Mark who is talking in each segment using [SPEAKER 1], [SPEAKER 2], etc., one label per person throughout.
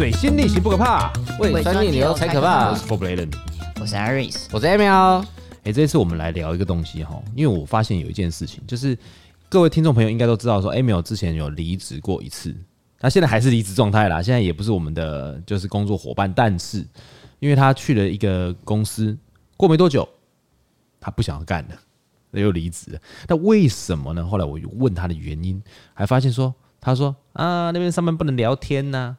[SPEAKER 1] 水星逆行不可怕，
[SPEAKER 2] 胃酸逆流才可怕。
[SPEAKER 1] 我是
[SPEAKER 3] Aris，
[SPEAKER 2] 我是 Emil。
[SPEAKER 1] 哎，这次我们来聊一个东西哈，因为我发现有一件事情，就是各位听众朋友应该都知道，说 Emil 之前有离职过一次，他现在还是离职状态啦，现在也不是我们的就是工作伙伴，但是因为他去了一个公司，过没多久，他不想要干了，又离职了。那为什么呢？后来我又问他的原因，还发现说，他说啊，那边上班不能聊天呐、啊。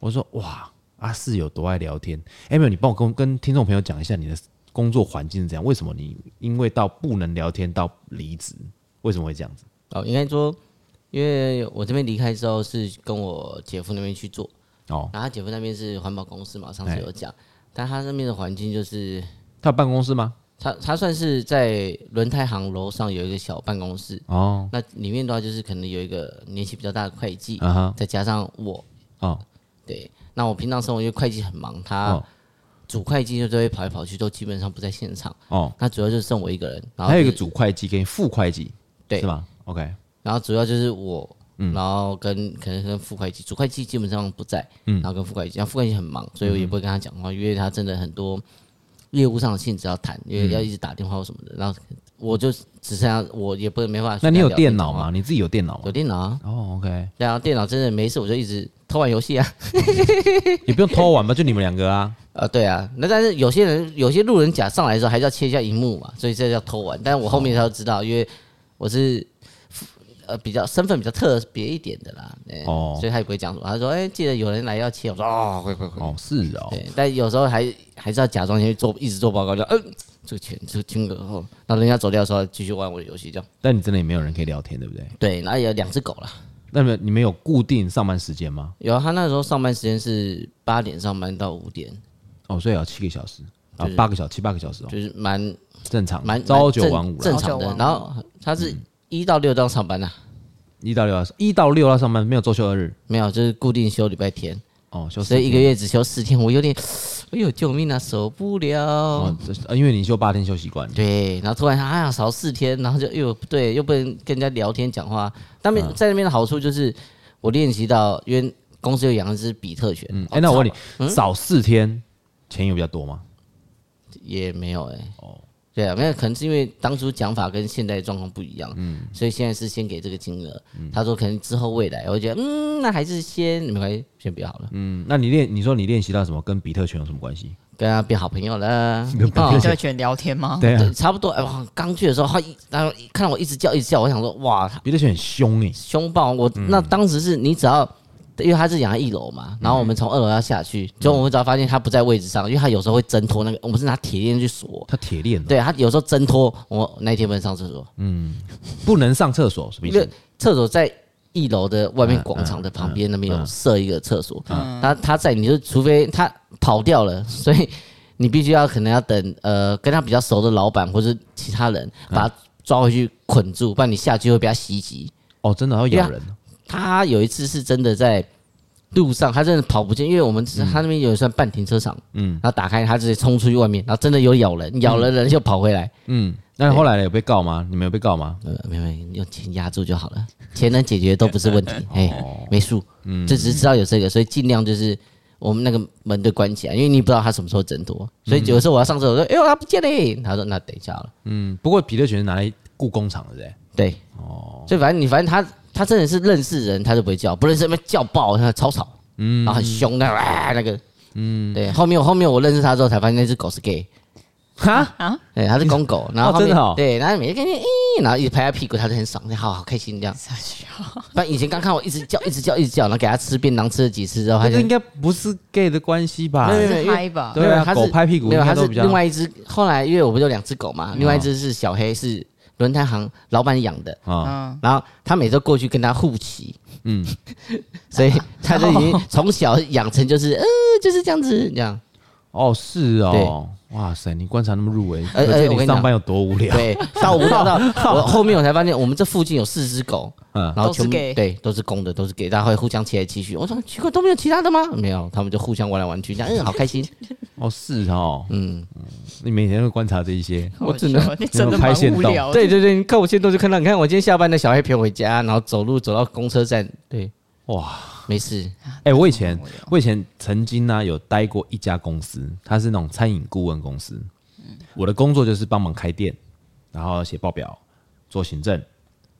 [SPEAKER 1] 我说哇，阿四有多爱聊天？Emil，你帮我跟跟听众朋友讲一下你的工作环境是怎样？为什么你因为到不能聊天到离职？为什么会这样子？
[SPEAKER 2] 哦，应该说，因为我这边离开之后是跟我姐夫那边去做哦，然后他姐夫那边是环保公司嘛，上次有讲，但他那边的环境就是
[SPEAKER 1] 他有办公室吗？
[SPEAKER 2] 他他算是在轮胎行楼上有一个小办公室哦，那里面的话就是可能有一个年纪比较大的会计，啊、哈再加上我哦。对，那我平常生活因为会计很忙，他主会计就都会跑来跑去，都基本上不在现场。哦，那主要就是剩我一个人，然后、
[SPEAKER 1] 还有一个主会计跟副会计，对，是吧？OK。然
[SPEAKER 2] 后主要就是我，然后跟可能跟副会计，主会计基本上不在，嗯，然后跟副会计，然后副会计很忙，所以我也不会跟他讲话，因为他真的很多业务上的性质要谈，因为要一直打电话或什么的，然后。我就只剩下我也不没办法。
[SPEAKER 1] 那你有电脑吗？你自己有电脑吗？
[SPEAKER 2] 有电脑啊。
[SPEAKER 1] 哦、oh,，OK。
[SPEAKER 2] 然后电脑真的没事，我就一直偷玩游戏啊。
[SPEAKER 1] 也不用偷玩吧，就你们两个啊。
[SPEAKER 2] 啊，对啊。那但是有些人有些路人甲上来的时候，还是要切一下荧幕嘛，所以这叫偷玩。但是我后面才知道，oh. 因为我是呃比较身份比较特别一点的啦。哦。Oh. 所以他也不会讲什么。他说：“哎、欸，记得有人来要切。”我说：“哦，会会会。”哦，
[SPEAKER 1] 是哦。
[SPEAKER 2] 对，但有时候还还是要假装先去做，一直做报告，就嗯。这个钱，这个金额后，那人家走掉的时候，继续玩我的游戏，这样。
[SPEAKER 1] 但你真的也没有人可以聊天，对不对？
[SPEAKER 2] 对，然后有两只狗了。
[SPEAKER 1] 那么你们有固定上班时间吗？
[SPEAKER 2] 有，他那时候上班时间是八点上班到五点。
[SPEAKER 1] 哦，所以要七个小时啊，八个小，七八个小时哦，
[SPEAKER 2] 就是蛮
[SPEAKER 1] 正常，
[SPEAKER 2] 蛮
[SPEAKER 1] 朝九晚五，
[SPEAKER 2] 正常的。然后他是一到六都要上班呐，
[SPEAKER 1] 一到六要一到六要上班，没有周休二日，
[SPEAKER 2] 没有，就是固定休礼拜天。
[SPEAKER 1] 哦，休
[SPEAKER 2] 所以一个月只休四天，我有点。哎呦，救命啊，受不了！
[SPEAKER 1] 哦，因为你休八天休习惯，
[SPEAKER 2] 对，然后突然哎呀少四天，然后就又不对，又不能跟人家聊天讲话。那边在那边的好处就是，我练习到，因为公司有养一只比特犬。嗯，哎，那我问你，
[SPEAKER 1] 少四天钱有比较多吗？
[SPEAKER 2] 也没有哎。哦。对啊，没有，可能是因为当初讲法跟现在状况不一样，嗯，所以现在是先给这个金额。嗯、他说可能之后未来，我觉得嗯，那还是先没关系，先不要好了。
[SPEAKER 1] 嗯，那你练，你说你练习到什么？跟比特犬有什么关系？
[SPEAKER 2] 跟他变好朋友了。
[SPEAKER 3] 跟比特犬聊天吗？
[SPEAKER 1] 对啊，
[SPEAKER 2] 差不多。哎，我刚去的时候，他一然后看到我一直叫，一直叫，我想说哇，
[SPEAKER 1] 比特犬很凶哎，
[SPEAKER 2] 凶暴。我、嗯、那当时是你只要。因为他是养在一楼嘛，然后我们从二楼要下去，就我们只要发现他不在位置上，因为他有时候会挣脱那个，我们是拿铁链去锁。
[SPEAKER 1] 他铁链？
[SPEAKER 2] 对，他有时候挣脱，我那一天不能上厕所。
[SPEAKER 1] 嗯，不能上厕所什么意思？
[SPEAKER 2] 厕所在一楼的外面广场的旁边那边有设一个厕所，他他在你就除非他跑掉了，所以你必须要可能要等呃跟他比较熟的老板或者其他人把他抓回去捆住，不然你下去会被他袭击。
[SPEAKER 1] 哦，真的要咬人。
[SPEAKER 2] 他有一次是真的在路上，他真的跑不见，因为我们只他那边有一算半停车场，嗯，然后打开他直接冲出去外面，然后真的有咬人，咬了人就跑回来，
[SPEAKER 1] 嗯，那后来有被告吗？你们有被告吗？
[SPEAKER 2] 呃，没有，用钱压住就好了，钱能解决都不是问题，哎，没数，嗯，就只是知道有这个，所以尽量就是我们那个门都关起来，因为你不知道他什么时候挣脱，所以有的时候我要上厕所说，哎呦他不见嘞，他说那等一下了，
[SPEAKER 1] 嗯，不过比特犬是拿来雇工厂的，对，
[SPEAKER 2] 对，哦，所以反正你反正他。他真的是认识人，他就不会叫；不认识人，叫爆，他超吵，嗯，然后很凶，的啊那个，嗯，对。后面后面我认识他之后，才发现那只狗是 gay，哈啊，对，他是公狗，然后后面对，然后每天咦，然后一直拍他屁股，他就很爽，好好开心这样。不然以前刚看我一直叫，一直叫，一直叫，然后给他吃便当，吃了几次之后，他就应该
[SPEAKER 1] 不是 gay 的关系吧？
[SPEAKER 3] 没有没有拍吧？
[SPEAKER 1] 对啊，狗拍屁股，没有，他是
[SPEAKER 2] 另外一只。后来因为我不就两只狗嘛，另外一只是小黑是。轮胎行老板养的。啊，然后他每周过去跟他互骑，嗯，所以他就已经 从小养成就是呃就是这样子这样。
[SPEAKER 1] 哦，是哦，哇塞，你观察那么入微，而且你上班有多无聊？
[SPEAKER 2] 对，到无聊到我后面我才发现，我们这附近有四只狗，嗯，然后全部对都是公的，都是给大家会互相切来切去。我说奇怪，都没有其他的吗？没有，他们就互相玩来玩去，这样嗯，好开心。
[SPEAKER 1] 哦，是哦，嗯。你每天会观察这一些，
[SPEAKER 2] 我只能
[SPEAKER 3] 你真的蛮无聊。
[SPEAKER 2] 对对对，你看我现在都是看到，你看我今天下班的小黑陪我回家，然后走路走到公车站，对，
[SPEAKER 1] 哇，
[SPEAKER 2] 没事，
[SPEAKER 1] 哎、欸，我以前我以前曾经呢、啊、有待过一家公司，它是那种餐饮顾问公司。我的工作就是帮忙开店，然后写报表、做行政，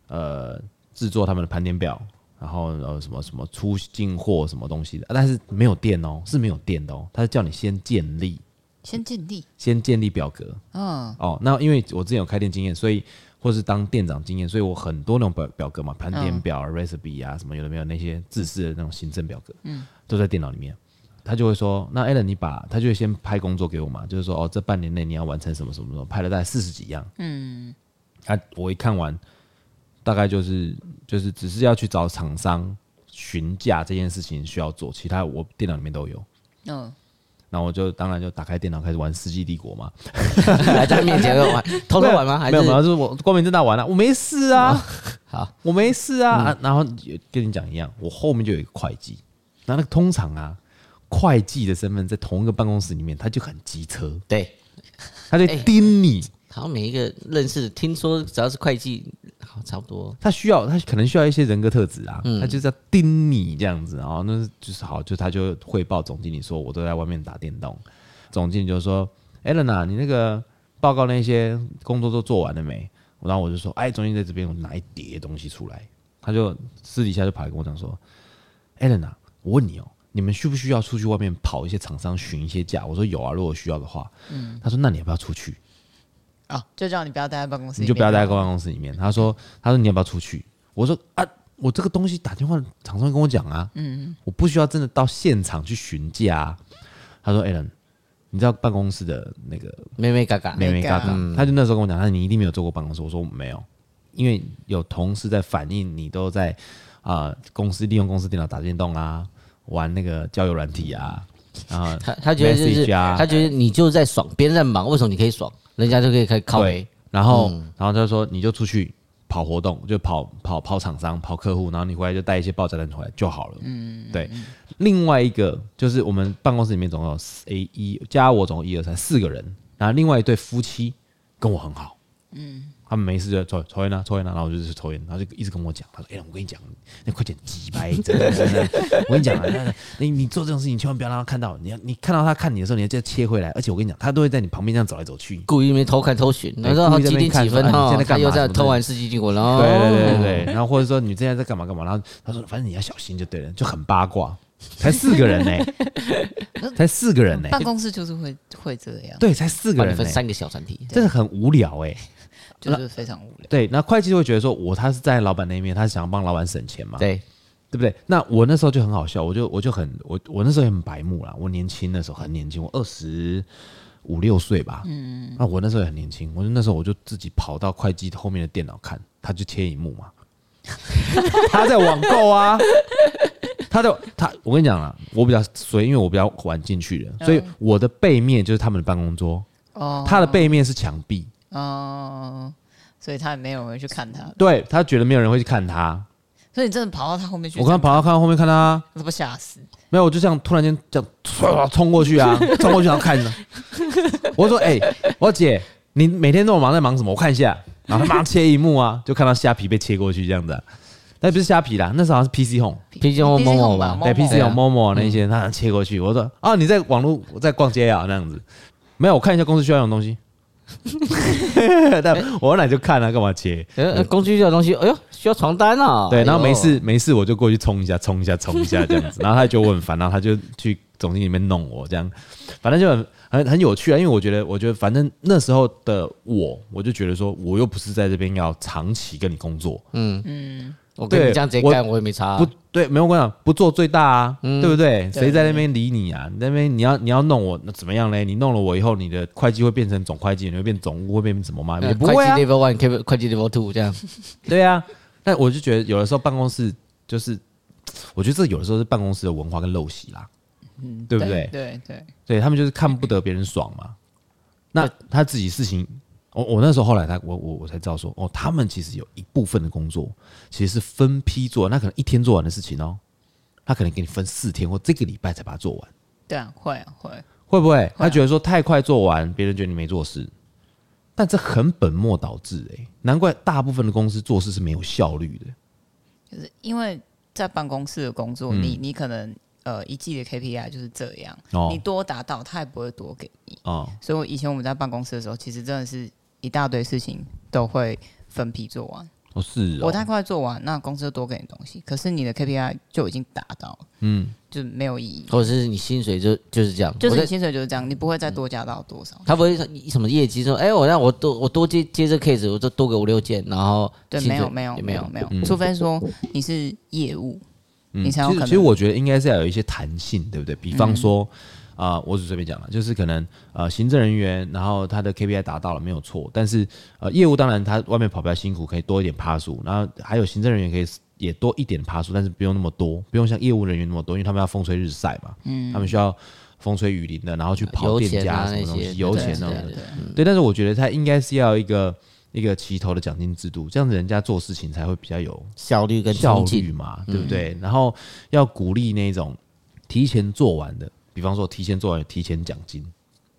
[SPEAKER 1] 呃，制作他们的盘点表，然后呃什么什么出进货什么东西的，但是没有店哦，是没有店的哦，他是叫你先建立，
[SPEAKER 3] 先建立，
[SPEAKER 1] 先建立表格。
[SPEAKER 3] 嗯，
[SPEAKER 1] 哦，那因为我之前有开店经验，所以或是当店长经验，所以我很多那种表表格嘛，盘点表、
[SPEAKER 3] 嗯、
[SPEAKER 1] recipe 啊什么有的没有那些自式的那种行政表格，嗯，都在电脑里面。他就会说：“那 Allen，你把他就会先拍工作给我嘛，就是说哦，这半年内你要完成什么什么什么，拍了大概四十几样。嗯，他、啊、我一看完，大概就是就是只是要去找厂商询价这件事情需要做，其他我电脑里面都有。嗯，然后我就当然就打开电脑开始玩《世纪帝国》嘛，
[SPEAKER 2] 来在面前玩，偷偷玩吗？还是
[SPEAKER 1] 没有没有，就是我光明正大玩了、啊，我没事啊，哦、
[SPEAKER 2] 好，
[SPEAKER 1] 我没事啊。嗯啊然后跟你讲一样，我后面就有一个会计，那那个通常啊。”会计的身份在同一个办公室里面，他就很机车，
[SPEAKER 2] 对，
[SPEAKER 1] 他就盯你。
[SPEAKER 2] 好像每一个认识，听说只要是会计，好差不多。
[SPEAKER 1] 他需要，他可能需要一些人格特质啊，他就是要盯你这样子，然后那就是好，就他就汇报总经理说，我都在外面打电动。总经理就说：“Allen，你那个报告那些工作都做完了没？”然后我就说：“哎，总经理在这边，我拿一叠东西出来。”他就私底下就跑来跟我讲说：“Allen，我问你哦。”你们需不需要出去外面跑一些厂商询一些价？我说有啊，如果需要的话。嗯，他说那你要不要出去？
[SPEAKER 3] 啊，就叫你不要待在办公室，
[SPEAKER 1] 你就不要待在办公室里面。他说，他说你要不要出去？我说啊，我这个东西打电话厂商跟我讲啊，嗯，我不需要真的到现场去询价啊。他说，Allen，你知道办公室的那个
[SPEAKER 2] 妹妹嘎嘎，
[SPEAKER 1] 妹妹嘎嘎，他就那时候跟我讲，他说你一定没有做过办公室。我说没有，因为有同事在反映你都在啊、呃、公司利用公司电脑打电动啊。玩那个交友软体啊，然后
[SPEAKER 2] 他他觉得就是他觉得你就在爽，别人在忙，为什么你可以爽？人家就可以开靠北。
[SPEAKER 1] 然后然后他就说你就出去跑活动，就跑跑跑厂商、跑客户，然后你回来就带一些报价单回来就好了。嗯，对。另外一个就是我们办公室里面总共有 A 一加我总共一二三四个人，然后另外一对夫妻跟我很好。嗯。他们没事就抽抽烟啊，抽烟啊，然后我就是抽烟，然后就一直跟我讲，他说：“哎、欸，我跟你讲，那快点挤白，真的真的，我跟你讲啊，你你做这种事情千万不要让他看到，你要你看到他看你的时候，你要再切回来，而且我跟你讲，他都会在你旁边这样走来走去，
[SPEAKER 2] 故意没偷看偷寻，然后几点几分？哈，他又在偷玩世纪帝国，然后
[SPEAKER 1] 对对对对，然后或者说你现在在干嘛干嘛，然后他说反正你要小心就对了，就很八卦，才四个人呢、欸，才四个人呢、欸，
[SPEAKER 3] 办公室就是会会这样，
[SPEAKER 1] 对，才四个人、欸，
[SPEAKER 2] 分三个小团体，
[SPEAKER 1] 真的很无聊哎、欸。
[SPEAKER 3] 就是非常无聊。
[SPEAKER 1] 对，那会计就会觉得说，我他是在老板那一面，他是想要帮老板省钱嘛？
[SPEAKER 2] 对，
[SPEAKER 1] 对不对？那我那时候就很好笑，我就我就很我我那时候也很白目啦。我年轻的时候很年轻，我二十五六岁吧。嗯。那我那时候也很年轻，我就那时候我就自己跑到会计后面的电脑看，他就切一幕嘛。他在网购啊，他的他，我跟你讲了，我比较衰，因为我比较晚进去的，所以我的背面就是他们的办公桌，哦，他的背面是墙壁。
[SPEAKER 3] 哦，所以他也没有人去看他。
[SPEAKER 1] 对，他觉得没有人会去看他，
[SPEAKER 3] 所以你真的跑到他后面去？
[SPEAKER 1] 我刚刚跑到看到后面看他，
[SPEAKER 3] 那不吓死？
[SPEAKER 1] 没有，我就这样突然间这样唰冲过去啊，冲过去然后看着。我说：“哎、欸，我姐，你每天都有忙在忙什么？我看一下。”然后他妈切一幕啊，就看到虾皮被切过去这样子。那不是虾皮啦，那时候好像是 PC Home，PC
[SPEAKER 2] Home Momo 吧？
[SPEAKER 1] 对，PC Home Momo 那些，他切过去。我说：“啊，你在网络我在逛街啊？那样子。”没有，我看一下公司需要用的东西。但我来就看了，干嘛切？
[SPEAKER 2] 呃，工具这个东西，哎呦，需要床单啊！
[SPEAKER 1] 对，然后没事没事，我就过去冲一下，冲一下，冲一下这样子。然后他就我很烦，然后他就去总经理里面弄我这样，反正就很很很有趣啊。因为我觉得，我觉得反正那时候的我，我就觉得说，我又不是在这边要长期跟你工作，嗯嗯。
[SPEAKER 2] 我跟你这样直接干，我也没差、啊。
[SPEAKER 1] 不对，没有关系，不做最大啊，嗯、对不对？谁在那边理你啊？那边你要你要弄我，那怎么样嘞？你弄了我以后，你的会计会变成总会计，你会变总务，会变什么吗？也不会啊。
[SPEAKER 2] 会计 level one，会计 level two 这样。
[SPEAKER 1] 对啊，但我就觉得有的时候办公室就是，我觉得这有的时候是办公室的文化跟陋习啦，嗯，对不对？
[SPEAKER 3] 对对对，
[SPEAKER 1] 对他们就是看不得别人爽嘛。那他自己事情。我我那时候后来他我我我才知道说哦，他们其实有一部分的工作其实是分批做，那可能一天做完的事情哦，他可能给你分四天或这个礼拜才把它做完。
[SPEAKER 3] 对啊，会啊会，
[SPEAKER 1] 会不会？他觉得说太快做完，别人觉得你没做事，但这很本末倒置哎，难怪大部分的公司做事是没有效率的。
[SPEAKER 3] 就是因为在办公室的工作，你你可能呃一季的 KPI 就是这样，
[SPEAKER 1] 哦
[SPEAKER 3] 你多达到，他也不会多给你。
[SPEAKER 1] 哦，
[SPEAKER 3] 所以我以前我们在办公室的时候，其实真的是一大堆事情都会分批做完。
[SPEAKER 1] 哦是哦，
[SPEAKER 3] 我太快做完，那公司就多给你东西，可是你的 KPI 就已经达到了，
[SPEAKER 1] 嗯，
[SPEAKER 3] 就没有意义。
[SPEAKER 2] 或者是你薪水就就是这样，
[SPEAKER 3] 就是你薪水就是这样，你不会再多加到多少。
[SPEAKER 2] 他不会什么业绩说，哎、我让我多我多接接这 case，我就多给五六件，然后对，
[SPEAKER 3] 没有没有没有没有，除非说你是业务，
[SPEAKER 1] 嗯
[SPEAKER 3] 你才有可能。
[SPEAKER 1] 其实其实我觉得应该是要有一些弹性，对不对？比方说，啊、我只随便讲了，就是可能呃，行政人员，然后他的 KPI 达到了没有错，但是呃，业务当然他外面跑比较辛苦，可以多一点趴数，然后还有行政人员可以也多一点趴数，但是不用那么多，不用像业务人员那么多，因为他们要风吹日晒嘛，嗯，他们需要风吹雨淋的，然后去跑店家什么东西，油钱那种的
[SPEAKER 2] 对，
[SPEAKER 1] 但是我觉得他应该是要一个一个齐头的奖金制度，这样子人家做事情才会比较有
[SPEAKER 2] 效率跟
[SPEAKER 1] 效率嘛，对不对？然后要鼓励那种提前做完的，比方说提前做完提前奖金，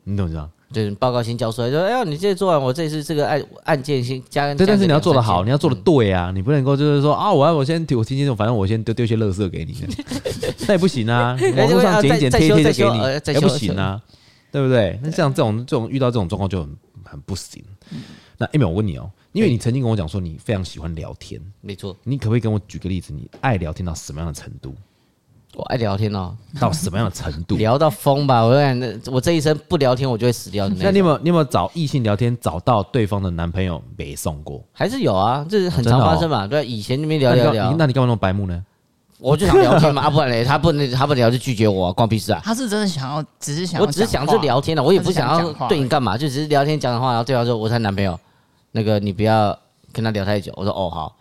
[SPEAKER 1] 你懂不懂？
[SPEAKER 2] 就是报告先交出来，说哎呀，你这做完，我这次这个案案件先加。
[SPEAKER 1] 对，但是你要做
[SPEAKER 2] 的
[SPEAKER 1] 好，你要做的对啊，你不能够就是说啊，我要我先我提前，反正我先丢丢些垃圾给你，那也不行啊。网络上剪一剪贴一贴就给你，也不行啊，对不对？那像这种这种遇到这种状况就很很不行。那 Emil，我问你哦，因为你曾经跟我讲说你非常喜欢聊天，
[SPEAKER 2] 没错，
[SPEAKER 1] 你可不可以跟我举个例子？你爱聊天到什么样的程度？
[SPEAKER 2] 我爱聊天哦，
[SPEAKER 1] 到什么样的程度？
[SPEAKER 2] 聊到疯吧！我感觉我这一生不聊天，我就会死掉的那。
[SPEAKER 1] 那你有没有你有没有找异性聊天找到对方的男朋友没送过？
[SPEAKER 2] 还是有啊，这是很常发生嘛。对，以前那边聊聊聊，
[SPEAKER 1] 那你干嘛那么白目呢？
[SPEAKER 2] 我就想聊天嘛，啊，不然嘞，他不能他不聊就拒绝我，关屁事啊！
[SPEAKER 3] 他是真的想要，只是想
[SPEAKER 2] 我只是想是聊天的，我也不想要对你干嘛，就只是聊天讲的话，然后对方说我是他男朋友，那个你不要跟他聊太久。我说哦好，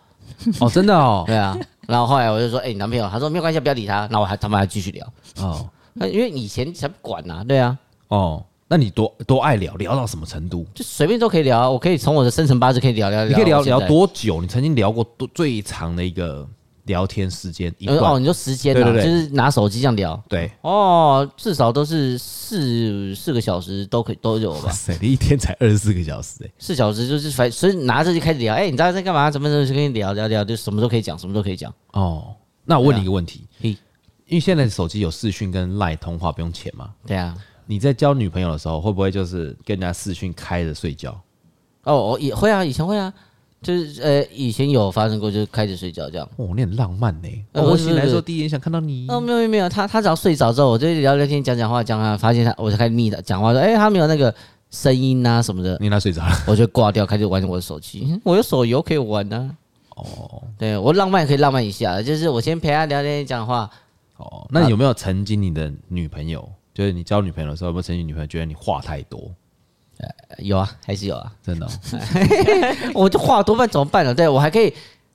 [SPEAKER 1] 哦真的哦，
[SPEAKER 2] 对啊。然后后来我就说，哎，你男朋友，他说没有关系，不要理他。那我还他们还继续聊
[SPEAKER 1] 哦，
[SPEAKER 2] 那因为以前才不管呐，对啊。
[SPEAKER 1] 哦，那你多多爱聊，聊到什么程度？
[SPEAKER 2] 就随便都可以聊啊，我可以从我的生辰八字可以聊聊。
[SPEAKER 1] 你可以聊聊多久？你曾经聊过多最长的一个聊天时间？
[SPEAKER 2] 哦，你说时间啊，就是拿手机这样聊。
[SPEAKER 1] 对，
[SPEAKER 2] 哦，至少都是四四个小时都可以都有吧？
[SPEAKER 1] 哇塞，你一天才二十四个小时哎，
[SPEAKER 2] 四小时就是反所以拿着就开始聊。哎，你知道在干嘛？怎么怎么就跟你聊聊聊，就什么都可以讲，什么都可以讲。
[SPEAKER 1] 哦，那我问你一个问题，
[SPEAKER 2] 嘿，
[SPEAKER 1] 因为现在手机有视讯跟 LINE 通话不用钱嘛？
[SPEAKER 2] 对啊。
[SPEAKER 1] 你在交女朋友的时候，会不会就是跟人家视讯开着睡觉？
[SPEAKER 2] 哦，我也会啊，以前会啊，就是呃，以前有发生过，就是开始睡觉这样。
[SPEAKER 1] 哦，你很浪漫呢。
[SPEAKER 2] 呃
[SPEAKER 1] 我醒来的时候第一眼想看到你。
[SPEAKER 2] 哦，没有没有没有，他他只要睡着之后，我就聊聊天讲讲话讲啊，发现他我就开始密的讲话说，哎，他没有那个声音啊什么的，
[SPEAKER 1] 你他睡着了，
[SPEAKER 2] 我就挂掉，开始玩我的手机。我有手游可以玩呢。哦，对我浪漫可以浪漫一下，就是我先陪他聊天讲话。
[SPEAKER 1] 哦，那你有没有曾经你的女朋友？就是你交女朋友的时候，有没有曾经女朋友觉得你话太多？
[SPEAKER 2] 呃，有啊，还是有啊，
[SPEAKER 1] 真的、哦。
[SPEAKER 2] 我就话多半怎么办呢？对我还可以，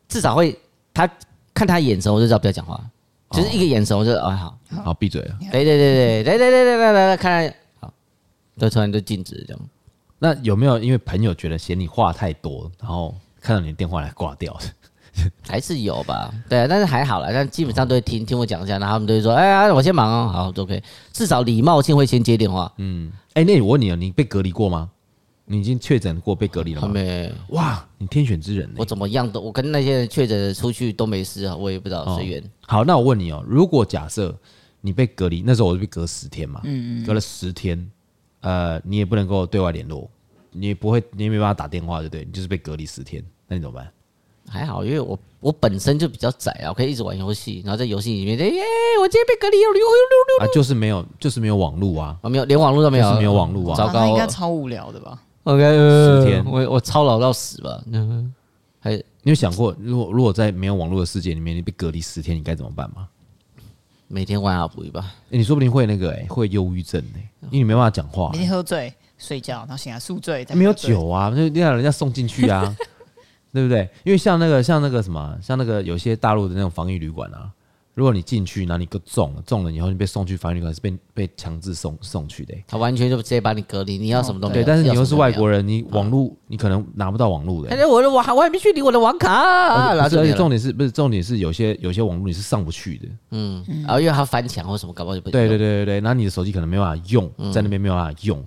[SPEAKER 2] 至少会他看他眼神，我就知道不要讲话，就是一个眼神，我就哦好，
[SPEAKER 1] 好闭嘴了。
[SPEAKER 2] 对对对对对对对对对对，看好，就突然就静止这样。
[SPEAKER 1] 那有没有因为朋友觉得嫌你话太多，然后看到你的电话来挂掉？
[SPEAKER 2] 还是有吧，对啊，但是还好啦，但基本上都会听听我讲一下，然后他们都会说，哎呀，我先忙哦，好，都可以，至少礼貌性会先接电话。
[SPEAKER 1] 嗯，哎，那我问你啊，你被隔离过吗？你已经确诊过被隔离了吗？
[SPEAKER 2] 没。
[SPEAKER 1] 哇，你天选之人！
[SPEAKER 2] 我怎么样都，我跟那些人确诊的出去都没事啊，我也不知道随缘。
[SPEAKER 1] 好，那我问你哦，如果假设你被隔离，那时候我就被隔十天嘛，嗯嗯，隔了十天，呃，你也不能够对外联络，你也不会，你也没办法打电话，对不对？你就是被隔离十天，那你怎么办？
[SPEAKER 2] 还好，因为我我本身就比较宅啊，我可以一直玩游戏，然后在游戏里面，耶，我今天被隔离了，
[SPEAKER 1] 啊，就是没有，就是没有网络啊，
[SPEAKER 2] 啊，没有，连网络都没有，
[SPEAKER 1] 没有网络啊，
[SPEAKER 2] 糟糕，
[SPEAKER 3] 那应该超无聊的吧
[SPEAKER 2] ？OK，
[SPEAKER 1] 十天，
[SPEAKER 2] 我我操劳到死吧？嗯，还
[SPEAKER 1] 你有想过，如果如果在没有网络的世界里面，你被隔离十天，你该怎么办吗？
[SPEAKER 2] 每天玩阿补吧，
[SPEAKER 1] 你说不定会那个哎，会忧郁症哎，因为你没办法讲话，
[SPEAKER 3] 每天喝醉睡觉，然后醒来宿醉，
[SPEAKER 1] 没有酒啊，就让人家送进去啊。对不对？因为像那个像那个什么，像那个有些大陆的那种防疫旅馆啊，如果你进去，然后你个中了，中了以后你被送去防疫旅馆，是被被强制送送去的。
[SPEAKER 2] 他完全就直接把你隔离，你要什么都没有。
[SPEAKER 1] 对，但是你又是外国人，你网络你可能拿不到网络的。
[SPEAKER 2] 哎，我的网我还没去领我的网卡。
[SPEAKER 1] 而且重点是不是重点是有些有些网络你是上不去的。
[SPEAKER 2] 嗯，然后因为他翻墙或什么，搞不好就不
[SPEAKER 1] 对对对对对，然后你的手机可能没办法用，在那边没有办法用，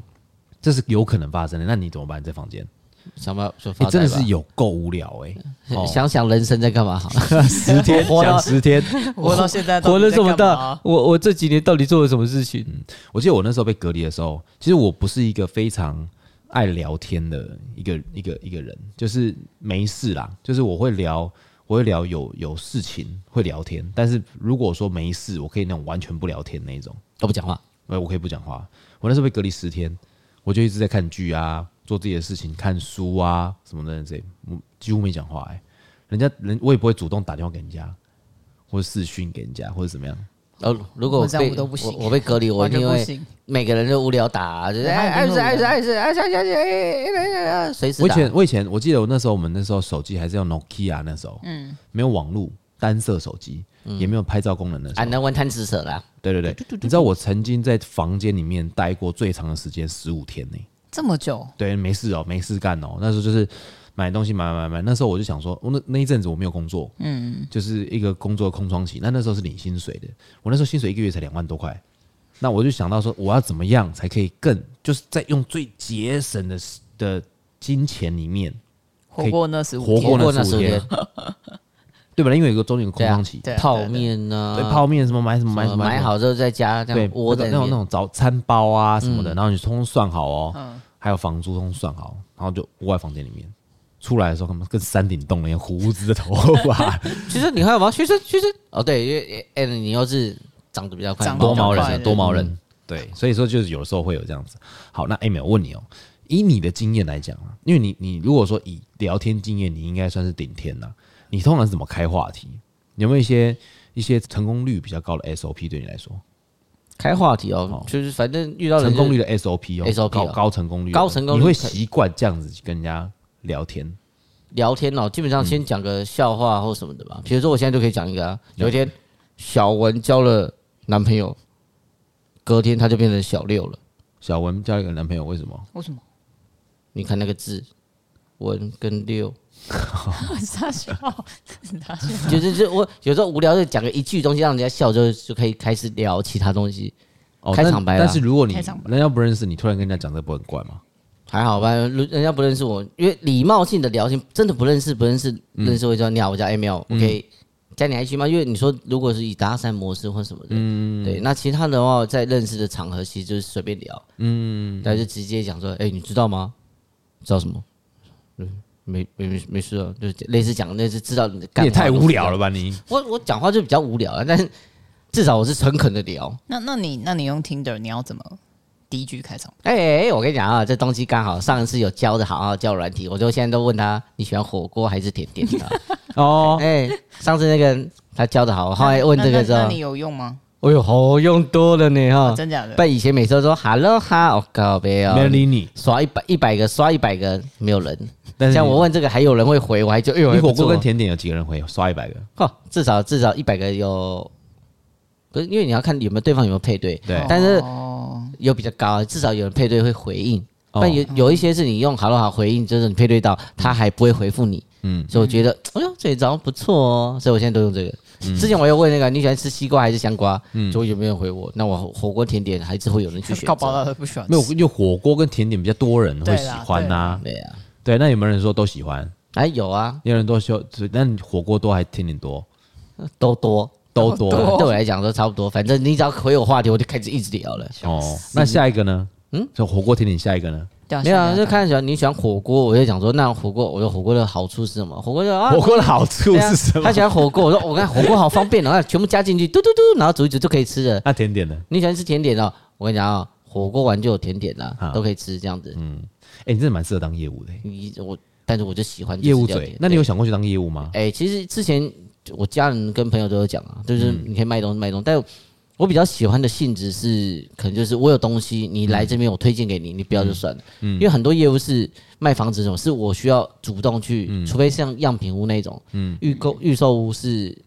[SPEAKER 1] 这是有可能发生的。那你怎么办？在房间？
[SPEAKER 2] 想不到就
[SPEAKER 1] 哎、
[SPEAKER 2] 发
[SPEAKER 1] 真的是有够无聊哎、哦
[SPEAKER 2] 想想人生在干嘛。
[SPEAKER 1] 十天
[SPEAKER 2] 活到
[SPEAKER 1] 十天。
[SPEAKER 3] 活到现在到
[SPEAKER 2] 活了这么大，我我这几年到底做了什么事情？
[SPEAKER 1] 我记得我那时候被隔离的时候，其实我不是一个非常爱聊天的一个一个一个人，就是没事啦，就是我会聊，我会聊有有事情会聊天，但是如果说没事，我可以那种完全不聊天那种，
[SPEAKER 2] 都不讲话，
[SPEAKER 1] 我可以不讲话。我那时候被隔离十天，我就一直在看剧啊，做自己的事情，看书啊什么的，这我几乎没讲话哎、人家人我也不会主动打电话给人家，或者视讯给人家，或者怎么样。
[SPEAKER 2] 哦，如果我
[SPEAKER 3] 我这样
[SPEAKER 2] 被
[SPEAKER 3] 我都不行
[SPEAKER 2] 我我被隔离，我
[SPEAKER 3] 完
[SPEAKER 2] 一定会
[SPEAKER 3] 全不行。
[SPEAKER 2] 每个人都无聊打，就是哎哎是哎是哎是哎是哎是哎，随时打。
[SPEAKER 1] 我以前我以前我记得我那时候我们那时候手机还是用 Nokia 那时候，嗯，没有网络单色手机，也没有拍照功能的时
[SPEAKER 2] 啊，
[SPEAKER 1] 候。
[SPEAKER 2] 那玩贪吃蛇啦，
[SPEAKER 1] 对对对，你知道我曾经在房间里面待过最长的时间十五天呢、
[SPEAKER 3] 这么久，
[SPEAKER 1] 对，没事哦、没事干哦、那时候就是买东西买买买买，那时候我就想说，我那那一阵子我没有工作，嗯，就是一个工作空窗期。那那时候是领薪水的，我那时候薪水一个月才两万多块，那我就想到说，我要怎么样才可以更，就是在用最节省的的金钱里面
[SPEAKER 3] 活过那十五
[SPEAKER 1] 活
[SPEAKER 3] 过，
[SPEAKER 1] 那十五天，对吧？因为有一个中间有个空窗期，
[SPEAKER 3] 对啊
[SPEAKER 2] 泡面呢，
[SPEAKER 1] 对泡面什么买什么买什么
[SPEAKER 2] 买好之后在家这
[SPEAKER 1] 对
[SPEAKER 2] 样窝在里面，
[SPEAKER 1] 那种那种早餐包啊什么的，然后你通通算好哦，还有房租通通算好，然后就窝在房间里面。出来的时候，他们跟山顶洞一样，胡子的头发，
[SPEAKER 2] 其实你还有吗？学生学生哦，对，因为哎，你又是长得比较快，
[SPEAKER 3] 长得
[SPEAKER 1] 多毛人啊，多毛人。对，所以说就是有的时候会有这样子。好，那 Amy，我问你哦，以你的经验来讲啊，因为你你如果说以聊天经验，你应该算是顶天呐。你通常是怎么开话题？有没有一些一些成功率比较高的 SOP 对你来说？
[SPEAKER 2] 开话题哦，就是反正遇到
[SPEAKER 1] 成功率的 SOP 哦
[SPEAKER 2] SOP
[SPEAKER 1] 高
[SPEAKER 2] 哦
[SPEAKER 1] 高成功率的，
[SPEAKER 2] 高成功率
[SPEAKER 1] 你会习惯这样子跟人家聊天？
[SPEAKER 2] 聊天哦，基本上先讲个笑话或什么的吧。比如说我现在就可以讲一个啊，有一天小文交了男朋友，隔天他就变成小六了。
[SPEAKER 1] 小文交一个男朋友，为什么？
[SPEAKER 3] 为什么？
[SPEAKER 2] 你看那个字，文跟六，
[SPEAKER 3] 傻笑，傻笑。
[SPEAKER 2] 就是就我有时候无聊就讲个一句东西让人家笑，就就可以开始聊其他东西。
[SPEAKER 1] 哦，
[SPEAKER 2] 开场白啦
[SPEAKER 1] 但但是如果你人家不认识你，突然跟人家讲这个不很怪吗？
[SPEAKER 2] 还好吧，人人家不认识我，因为礼貌性的聊天，真的不认识不认识，认识会说你好，我叫 Emil，我可以加你 IG 吗？因为你说如果是以搭讪模式或什么的，嗯，对，那其他的话在认识的场合其实就是随便聊，嗯，他就直接讲说，哎，你知道吗？知道什么？嗯，没没没没事啊，就是类似讲类似知道你的
[SPEAKER 1] 干也太无聊了吧你！
[SPEAKER 2] 我我讲话就比较无聊啊，但是至少我是诚恳的聊。
[SPEAKER 3] 那那你那你用 Tinder 你要怎么第一句开场？
[SPEAKER 2] 哎、欸欸，我跟你讲啊，这东西刚好上一次有教的好好教软体，我就现在都问他你喜欢火锅还是甜点的？
[SPEAKER 1] 哦，
[SPEAKER 2] 哎、欸，上次那个他教的好，后来问这个之后，
[SPEAKER 3] 那那那你有用吗？
[SPEAKER 2] 哎呦，好用多了呢哈！
[SPEAKER 3] 啊真假的？
[SPEAKER 2] 被以前每次都说 hello 哈，我靠别啊，
[SPEAKER 1] 没人理你。
[SPEAKER 2] 刷一百一百个，刷一百个没有人。
[SPEAKER 1] 但是
[SPEAKER 2] 像我问这个还有人会回，我还就哎呦，
[SPEAKER 1] 你火
[SPEAKER 2] 锅
[SPEAKER 1] 跟甜点有几个人回刷一百个？
[SPEAKER 2] 哈，至少至少一百个有，不是因为你要看有没有对方有没有配对，
[SPEAKER 1] 对
[SPEAKER 2] 但是
[SPEAKER 3] 哦，
[SPEAKER 2] 有比较高，至少有人配对会回应。
[SPEAKER 1] 哦
[SPEAKER 2] 但有有一些是你用 hello 好回应，就是你配对到他还不会回复你，
[SPEAKER 1] 嗯，
[SPEAKER 2] 所以我觉得哎呦这一招不错哦，所以我现在都用这个。之前我又问那个你喜欢吃西瓜还是香瓜，嗯，就有没有人回我？那我火锅甜点还是会有人去选
[SPEAKER 3] 搞不好。他不喜欢。
[SPEAKER 1] 没有，因为火锅跟甜点比较多人会喜欢呐。
[SPEAKER 2] 对啊，
[SPEAKER 1] 对，那有没有人说都喜欢？
[SPEAKER 2] 哎有啊，
[SPEAKER 1] 有人都说，那你火锅多还甜点多？
[SPEAKER 2] 都多
[SPEAKER 1] 都多
[SPEAKER 3] 多
[SPEAKER 2] 对我来讲都差不多，反正你只要回我话题，我就开始一直聊了。
[SPEAKER 1] 哦。那下一个呢？嗯，就火锅甜点下一个呢？
[SPEAKER 3] 对啊
[SPEAKER 2] 没有啊，
[SPEAKER 3] 想想
[SPEAKER 2] 就看喜欢你喜欢火锅，我就讲说那火锅，我说火锅的好处是什么？火锅就啊
[SPEAKER 1] 火锅的好
[SPEAKER 2] 处
[SPEAKER 1] 是什么
[SPEAKER 2] 他？喜欢火锅，我说我看火锅好方便然后，全部加进去，嘟嘟嘟，然后煮一煮就可以吃了。
[SPEAKER 1] 那甜点呢？
[SPEAKER 2] 你喜欢吃甜点哦？我跟你讲啊，火锅完就有甜点了
[SPEAKER 1] 啊，
[SPEAKER 2] 都可以吃这样子。
[SPEAKER 1] 哎，你真的蛮适合当业务的，
[SPEAKER 2] 你我，但是我就喜欢
[SPEAKER 1] 业务嘴。那你有想过去当业务吗？
[SPEAKER 2] 哎、其实之前我家人跟朋友都有讲啊，就是
[SPEAKER 1] 嗯
[SPEAKER 2] 你可以卖东西卖东西，但我比较喜欢的性质是，可能就是我有东西，你来这边我推荐给你，你不要就算了。
[SPEAKER 1] 嗯
[SPEAKER 2] 因为很多业务是卖房子这种，是我需要主动去，
[SPEAKER 1] 嗯
[SPEAKER 2] 除非像样品屋那种，预购预售屋是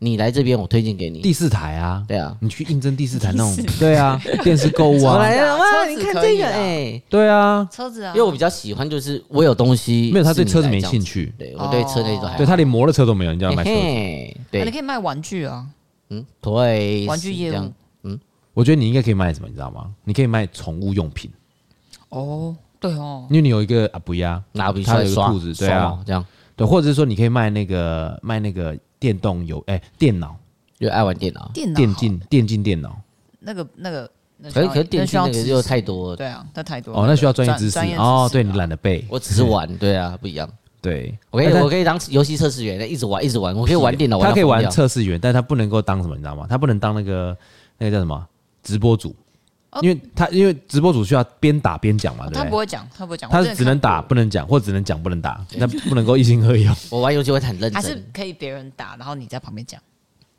[SPEAKER 2] 你来这边我推荐给你。
[SPEAKER 1] 第四台啊，
[SPEAKER 2] 对啊，
[SPEAKER 1] 你去应征第四台那种，对啊，电视购物啊，
[SPEAKER 2] 我来了哇，你看这个哎、
[SPEAKER 1] 对啊，
[SPEAKER 3] 车子啊，
[SPEAKER 2] 因为我比较喜欢就是我有东西，
[SPEAKER 1] 没有他
[SPEAKER 2] 对
[SPEAKER 1] 车子
[SPEAKER 2] 没
[SPEAKER 1] 兴趣。
[SPEAKER 2] 对我对车那种
[SPEAKER 1] 对他连摩托车都没有，你就要
[SPEAKER 2] 买
[SPEAKER 3] 车
[SPEAKER 2] 对。
[SPEAKER 3] 你，可以卖玩具啊，
[SPEAKER 2] 嗯，对，
[SPEAKER 3] 玩具
[SPEAKER 2] 业务。嗯。
[SPEAKER 1] 我觉得你应该可以卖什么，你知道吗？你可以卖宠物用品，
[SPEAKER 3] 哦，对哦，
[SPEAKER 1] 因为你有一个啊不呀，
[SPEAKER 2] 拿笔
[SPEAKER 1] 它有一
[SPEAKER 2] 个
[SPEAKER 1] 兔子，对啊，
[SPEAKER 2] 这样。
[SPEAKER 1] 对，或者是说你可以卖那个卖那个电动游哎电脑。
[SPEAKER 2] 就爱玩电脑，
[SPEAKER 3] 电脑。
[SPEAKER 1] 电竞电竞电脑。
[SPEAKER 3] 那个那个，那
[SPEAKER 2] 可是可是电
[SPEAKER 3] 需要知识
[SPEAKER 2] 竞那个又太多。了，
[SPEAKER 3] 对啊，那太多。
[SPEAKER 1] 哦，那需要专业知
[SPEAKER 3] 识。
[SPEAKER 1] 哦，对你
[SPEAKER 3] 啊
[SPEAKER 1] 懒得背，
[SPEAKER 2] 我只是玩，对啊，不一样。
[SPEAKER 1] 对，
[SPEAKER 2] 我可以
[SPEAKER 1] 但
[SPEAKER 2] 我可以当游戏测试员，一直玩一直玩，我可以玩电脑，
[SPEAKER 1] 他可以玩
[SPEAKER 2] 掉
[SPEAKER 1] 测试员，但他不能够当什么，你知道吗？他不能当那个那个叫什么？直播主，
[SPEAKER 3] 哦
[SPEAKER 1] 因为他因为直播主需要边打边讲嘛，对不对？
[SPEAKER 3] 他不会讲，他不会讲，
[SPEAKER 1] 他是只能打不能讲，或只能讲不能打，那不能够一心二用。
[SPEAKER 2] 我玩游戏会很认
[SPEAKER 3] 还是
[SPEAKER 2] 真，
[SPEAKER 3] 可以别人打，然后你在旁边讲。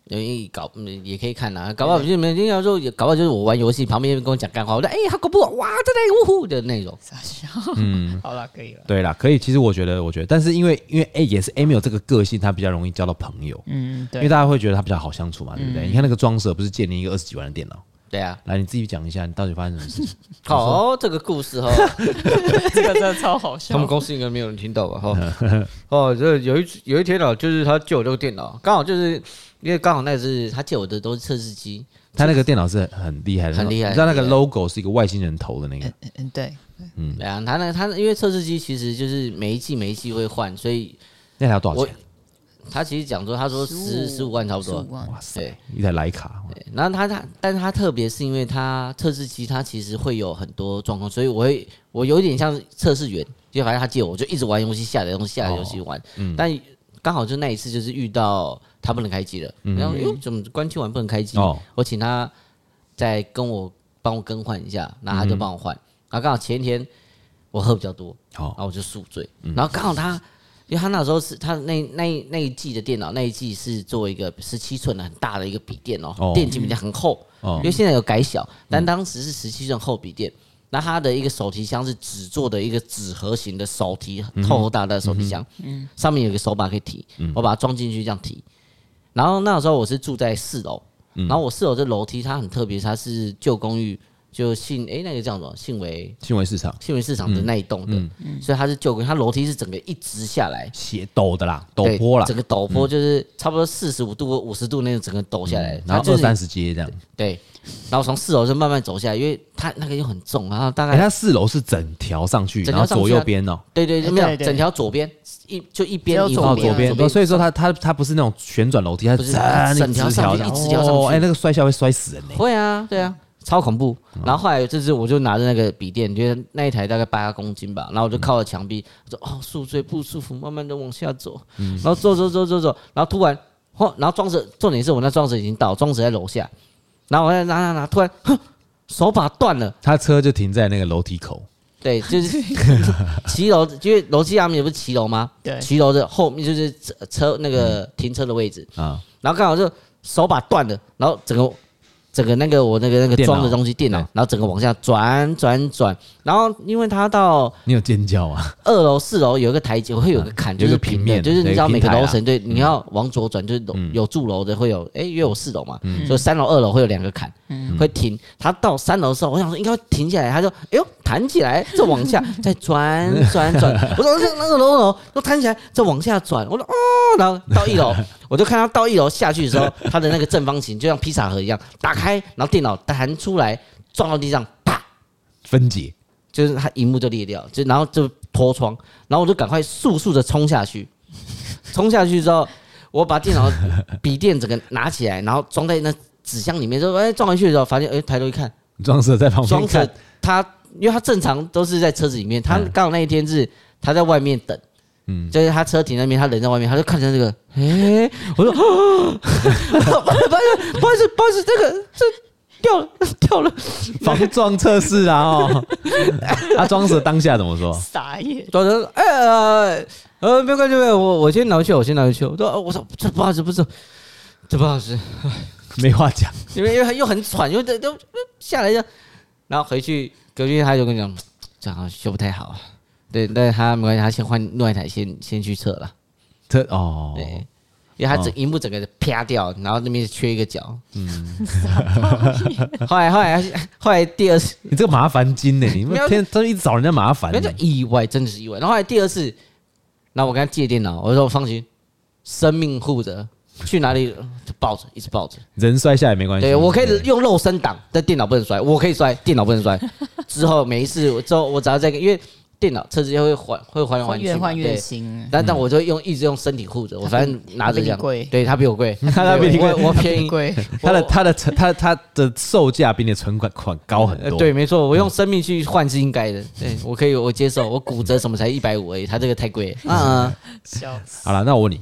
[SPEAKER 2] 因为搞嗯也可以看啊，搞不好就每天要说，搞不好就是我玩游戏旁边跟我讲干话，我说哎好恐怖啊，哇真的呜呼的那种，
[SPEAKER 3] 傻笑，
[SPEAKER 1] 嗯，
[SPEAKER 3] 好了，可以了。
[SPEAKER 1] 对啦，可以。其实我觉得，我觉得，但是因为因为 A 也是 Amy 有这个个性，他比较容易交到朋友，
[SPEAKER 3] 嗯，
[SPEAKER 1] 因
[SPEAKER 3] 为，
[SPEAKER 1] 大家会觉得他比较好相处嘛，对不对？你看那个装蛇不是借你一个二十几万的电脑，
[SPEAKER 2] 对啊，
[SPEAKER 1] 来你自己讲一下，你到底发生什么事情？
[SPEAKER 2] 好这个故事哈，
[SPEAKER 3] 这个真的超好笑。
[SPEAKER 2] 他
[SPEAKER 3] 笑
[SPEAKER 2] 们。公司应该没有人听到吧哈，哦这有一有一天啊，就是他借我这个电脑，刚好就是因为刚好那是他借我的都是测试机，
[SPEAKER 1] 他那个电脑是很厉害的，
[SPEAKER 2] 很厉害
[SPEAKER 1] 你知道那
[SPEAKER 2] 个
[SPEAKER 1] logo 是一个外星人头的那个，
[SPEAKER 3] 嗯，对，
[SPEAKER 2] 嗯。对啊，他那他因为测试机其实就是每一季每一季会换，所以
[SPEAKER 1] 那台要多少钱？
[SPEAKER 2] 他其实讲说他说十十五万差不多。
[SPEAKER 1] 哇塞
[SPEAKER 2] 对，
[SPEAKER 1] 一台徠卡，
[SPEAKER 2] 对，然后他他，但是他特别是因为他测试机，它其实会有很多状况，所以我会我有点像测试员，就反正他借我，我就一直玩游戏，下载东西，下载游戏玩。但刚好就那一次就是遇到他不能开机了，然后哟怎么关机完不能开机？
[SPEAKER 1] 哦。
[SPEAKER 2] 我请他再跟我帮我更换一下，然后他就帮我换。然后刚好前一天我喝比较多，
[SPEAKER 1] 好
[SPEAKER 2] 然后我就宿醉，然后刚好他。因为他那时候是他那那一那一季的电脑，那一季是做一个十七寸的很大的一个笔电哦，
[SPEAKER 1] 哦。
[SPEAKER 2] 电竞笔电很厚，
[SPEAKER 1] 哦。
[SPEAKER 2] 因为现在有改小，但当时是十七寸厚笔电。那它的一个手提箱是纸做的一个纸盒型的手提，厚厚大大的手提箱，上面有一个手把可以提，我把它装进去这样提。然后那时候我是住在四楼，然后我四楼的楼梯它很特别，它是旧公寓，就信诶那个叫什么？信维
[SPEAKER 1] 信维市场。
[SPEAKER 2] 信维市场的那一栋的，所以它是旧它楼梯是整个一直下来，
[SPEAKER 1] 斜陡的啦，陡坡啦，
[SPEAKER 2] 整个陡坡就是差不多四十五度或五十度那种整个陡下来，
[SPEAKER 1] 嗯然
[SPEAKER 2] 后
[SPEAKER 1] 二三十阶这样。
[SPEAKER 2] 对，然后从四楼就慢慢走下来，因为它那个又很重，然后大
[SPEAKER 1] 哎，
[SPEAKER 2] 概
[SPEAKER 1] 它四楼是整条上去，然
[SPEAKER 2] 后
[SPEAKER 1] 左右边哦，
[SPEAKER 2] 对对，就没有
[SPEAKER 3] 对对
[SPEAKER 2] 整条左边一就一边一
[SPEAKER 3] 只有左
[SPEAKER 1] 哦，
[SPEAKER 2] 边。
[SPEAKER 1] 左边，哦所以说它它它不是那种旋转楼梯，它
[SPEAKER 2] 不是
[SPEAKER 1] 整
[SPEAKER 2] 整条一直条上去。
[SPEAKER 1] 哦哎，那个摔下会摔死人呢。
[SPEAKER 2] 会啊，对啊，超恐怖。然后后来这次我就拿着那个笔电，觉得那一台大概八公斤吧，然后我就靠着墙壁，我说哦宿醉不舒服，慢慢的往下走，然后走走走走走，然后突然，嚯，然后装着重点是我那装着已经到，装着在楼下，然后我在拿拿拿，突然，哼，手把断了。
[SPEAKER 1] 他车就停在那个楼梯口，
[SPEAKER 2] 对，就是 骑楼，因为楼梯下面不是骑楼吗？
[SPEAKER 3] 对。
[SPEAKER 2] 骑楼的后面就是车车那个停车的位置，
[SPEAKER 1] 啊，
[SPEAKER 2] 然后刚好就手把断了，然后整个整个那个我那个那
[SPEAKER 1] 个
[SPEAKER 2] 装的东西电
[SPEAKER 1] 脑，
[SPEAKER 2] 然后整个往下转转转，然后因为它到
[SPEAKER 1] 你有尖叫啊？
[SPEAKER 2] 二楼四楼有一个台阶，会有个坎，就是平面，就是你知道每
[SPEAKER 1] 个
[SPEAKER 2] 楼层对，你要往左转，就是
[SPEAKER 1] 嗯。
[SPEAKER 2] 有住楼的会有，哎，因为我四楼嘛，所以三楼二楼会有两个坎，会停。他到三楼的时候，我想说应该会停下来，他就哎呦弹起来，再往下再转转转，我说那那个楼楼都弹起来，再往下转，我说哦，然后到一楼，我就看他到一楼下去的时候，他的那个正方形就像披萨盒一样打开，然后电脑弹出来撞到地上，啪。
[SPEAKER 1] 分解，
[SPEAKER 2] 就是他荧幕就裂掉，就然后就脱窗，然后我就赶快速速的冲下去，冲下去之后，我把电脑笔电整个拿起来，然后装在那纸箱里面，就哎撞回去的时候，发现哎抬头一看，
[SPEAKER 1] 装饰在旁
[SPEAKER 2] 边
[SPEAKER 1] 装
[SPEAKER 2] 死他，因为他正常都是在车子里面，他刚好那一天是他在外面等。嗯，就是他车停那边，他人在外面，他就看着这个，哎、我说，不好意思，不好意思，不好意思，这个这掉了，掉了，
[SPEAKER 1] 防撞测试啊！哦，他装饰当下怎么说？
[SPEAKER 3] 傻眼，
[SPEAKER 2] 装死，哎、呃，呃，没关系，没有，我我先拿回去，我先拿回去。我说，呃我说这不好意思，不是，这不好意思，
[SPEAKER 1] 没话讲，
[SPEAKER 2] 因为因为又很喘，又都都下来就，然后回去隔壁他就跟我讲，这好像修不太好，对，但是他没关系，他先换另外一台先先去测了，
[SPEAKER 1] 这哦，
[SPEAKER 2] 对，因为他整荧幕整个啪掉，然后那边缺一个角，嗯，后来后来后来第二次。
[SPEAKER 1] 你这个麻烦精呢？你
[SPEAKER 2] 没有
[SPEAKER 1] 天天一直找人家麻烦。
[SPEAKER 2] 那就意外，真的是意外。然后后来第二次，然后我跟他借电脑，我说放心，生命护着，去哪里就抱着，一直抱着。
[SPEAKER 1] 人摔下来没关系。
[SPEAKER 2] 对，我可以用肉身挡，但电脑不能摔。我可以摔，电脑不能摔。之后每一次，之后我只要再因为。电脑车子会换，会换来换去，
[SPEAKER 3] 越换越新。
[SPEAKER 2] 但但我就用一直用身体护着，我反正拿着这样。对，他比我贵，
[SPEAKER 1] 他比你贵，
[SPEAKER 2] 我便宜。贵。
[SPEAKER 1] 它的他的它它的售价比你的存款款高很多。
[SPEAKER 2] 对，没错，我用生命去换是应该的。对，我可以，我接受。我骨折什么才一百五而已，它这个太贵。嗯，
[SPEAKER 3] 笑死。
[SPEAKER 1] 好了，那我问你，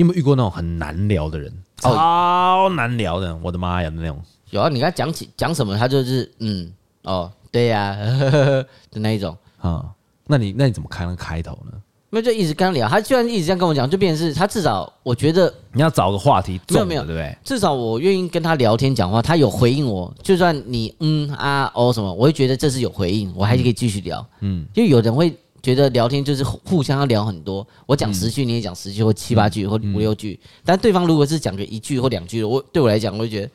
[SPEAKER 1] 你有没有遇过那种很难聊的人？超难聊的，我的妈呀，那种。
[SPEAKER 2] 有啊，你跟他讲起讲什么，他就是嗯哦对呀 的那一种啊。
[SPEAKER 1] 那你那你怎么开那个开头呢？
[SPEAKER 2] 那就一直跟他聊，他居然一直这样跟我讲，就变成是他至少我觉得
[SPEAKER 1] 你要找个话题，
[SPEAKER 2] 没有没有对不对？至少我愿意跟他聊天讲话，他有回应我，就算你嗯啊哦什么，我会觉得这是有回应，我还是可以继续聊。嗯，因为有人会觉得聊天就是互相要聊很多，我讲十句你也讲十句或七八句或五六句，但对方如果是讲个一句或两句，我对我来讲，我就觉得。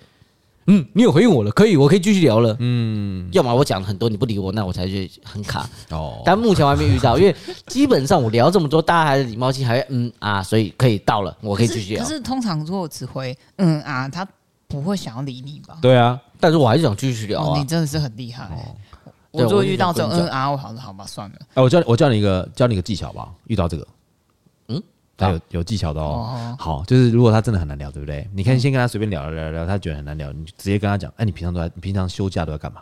[SPEAKER 2] 嗯，你有回应我了，可以，我可以继续聊了。嗯，要么我讲很多你不理我，那我才觉得很卡。哦，但目前我还没遇到，因为基本上我聊这么多，大家还是礼貌性还会嗯啊，所以可以到了，我可以继续聊。
[SPEAKER 3] 可是通常如果只回嗯啊，他不会想要理你吧？
[SPEAKER 1] 对啊，
[SPEAKER 2] 但是我还是想继续聊啊。
[SPEAKER 3] 你真的是很厉害。我如果遇到这种嗯啊，我好了好吧，算了。
[SPEAKER 1] 哎，我教我教你一个教你一个技巧吧，遇到这个。嗯他有有技巧的哦，好，就是如果他真的很难聊，对不对？你可以先跟他随便聊聊聊，他觉得很难聊，你直接跟他讲，哎，你平常都在，你平常休假都在干嘛？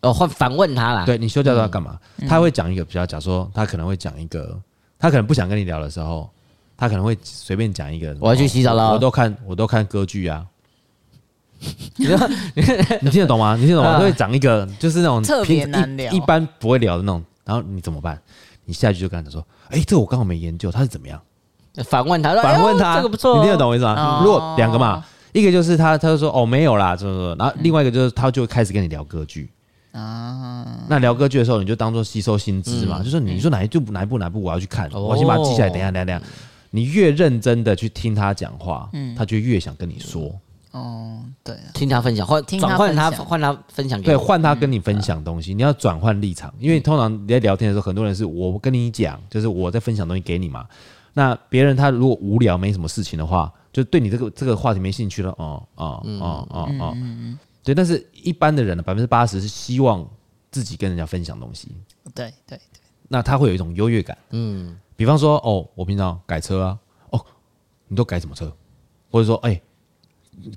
[SPEAKER 2] 哦，会反问他啦。
[SPEAKER 1] 对，你休假都在干嘛？他会讲一个比较，假如说他可能会讲一个，他可能不想跟你聊的时候，他可能会随便讲一个。
[SPEAKER 2] 我要去洗澡了。
[SPEAKER 1] 我都看，我都看歌剧啊。你 你听得懂吗？你听得懂吗？会讲一个，就是那种
[SPEAKER 3] 特别难聊，
[SPEAKER 1] 一般不会聊的那种。然后你怎么办？你下去就跟他说，哎，这个我刚好没研究，他是怎么样？
[SPEAKER 2] 反问他，
[SPEAKER 1] 反问他，
[SPEAKER 2] 这个不错，
[SPEAKER 1] 你听得懂我意思吗？如果两个嘛，一个就是他，他就说哦没有啦，怎么怎么，然后另外一个就是他就会开始跟你聊歌剧啊。那聊歌剧的时候，你就当做吸收新知嘛，就是你说哪一部哪一部哪一部我要去看，我先把它记下来。等一下，等一下，你越认真的去听他讲话，他就越想跟你说。
[SPEAKER 3] 哦，对，
[SPEAKER 2] 听他分享，换转换他换他分享，
[SPEAKER 1] 对，换他跟你分享东西，你要转换立场，因为通常你在聊天的时候，很多人是我跟你讲，就是我在分享东西给你嘛。那别人他如果无聊没什么事情的话，就对你这个这个话题没兴趣了。哦哦哦哦哦，对。但是一般的人呢，百分之八十是希望自己跟人家分享东西。
[SPEAKER 3] 对对对。
[SPEAKER 1] 那他会有一种优越感。嗯。比方说，哦，我平常改车啊，哦，你都改什么车？或者说，哎，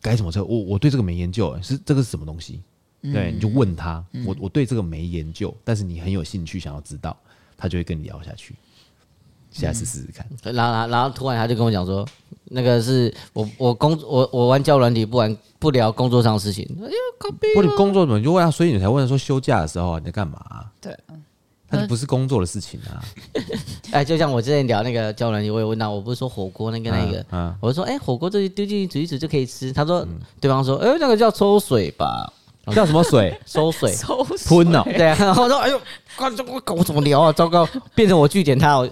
[SPEAKER 1] 改什么车？我我对这个没研究，是这个是什么东西？对，你就问他，我我对这个没研究，但是你很有兴趣想要知道，他就会跟你聊下去。下次试试看，
[SPEAKER 2] 然后然后突然他就跟我讲说，那个是我我工我我玩交友软体不玩不聊工作上的事情。哎呀，
[SPEAKER 1] 不，你工作怎么就问他？所以你才问他说休假的时候你在干嘛？
[SPEAKER 3] 对，
[SPEAKER 1] 那不是工作的事情啊。
[SPEAKER 2] 哎，就像我之前聊那个交友软体，我也问到，我不是说火锅那个那个，我说哎，火锅这丢进去煮一煮就可以吃。他说，对方说，哎，那个叫抽水吧，
[SPEAKER 1] 叫什么水？
[SPEAKER 2] 收水，
[SPEAKER 1] 喷了。
[SPEAKER 2] 对啊，我说哎呦，我我怎么聊啊？糟糕，变成我拒点他。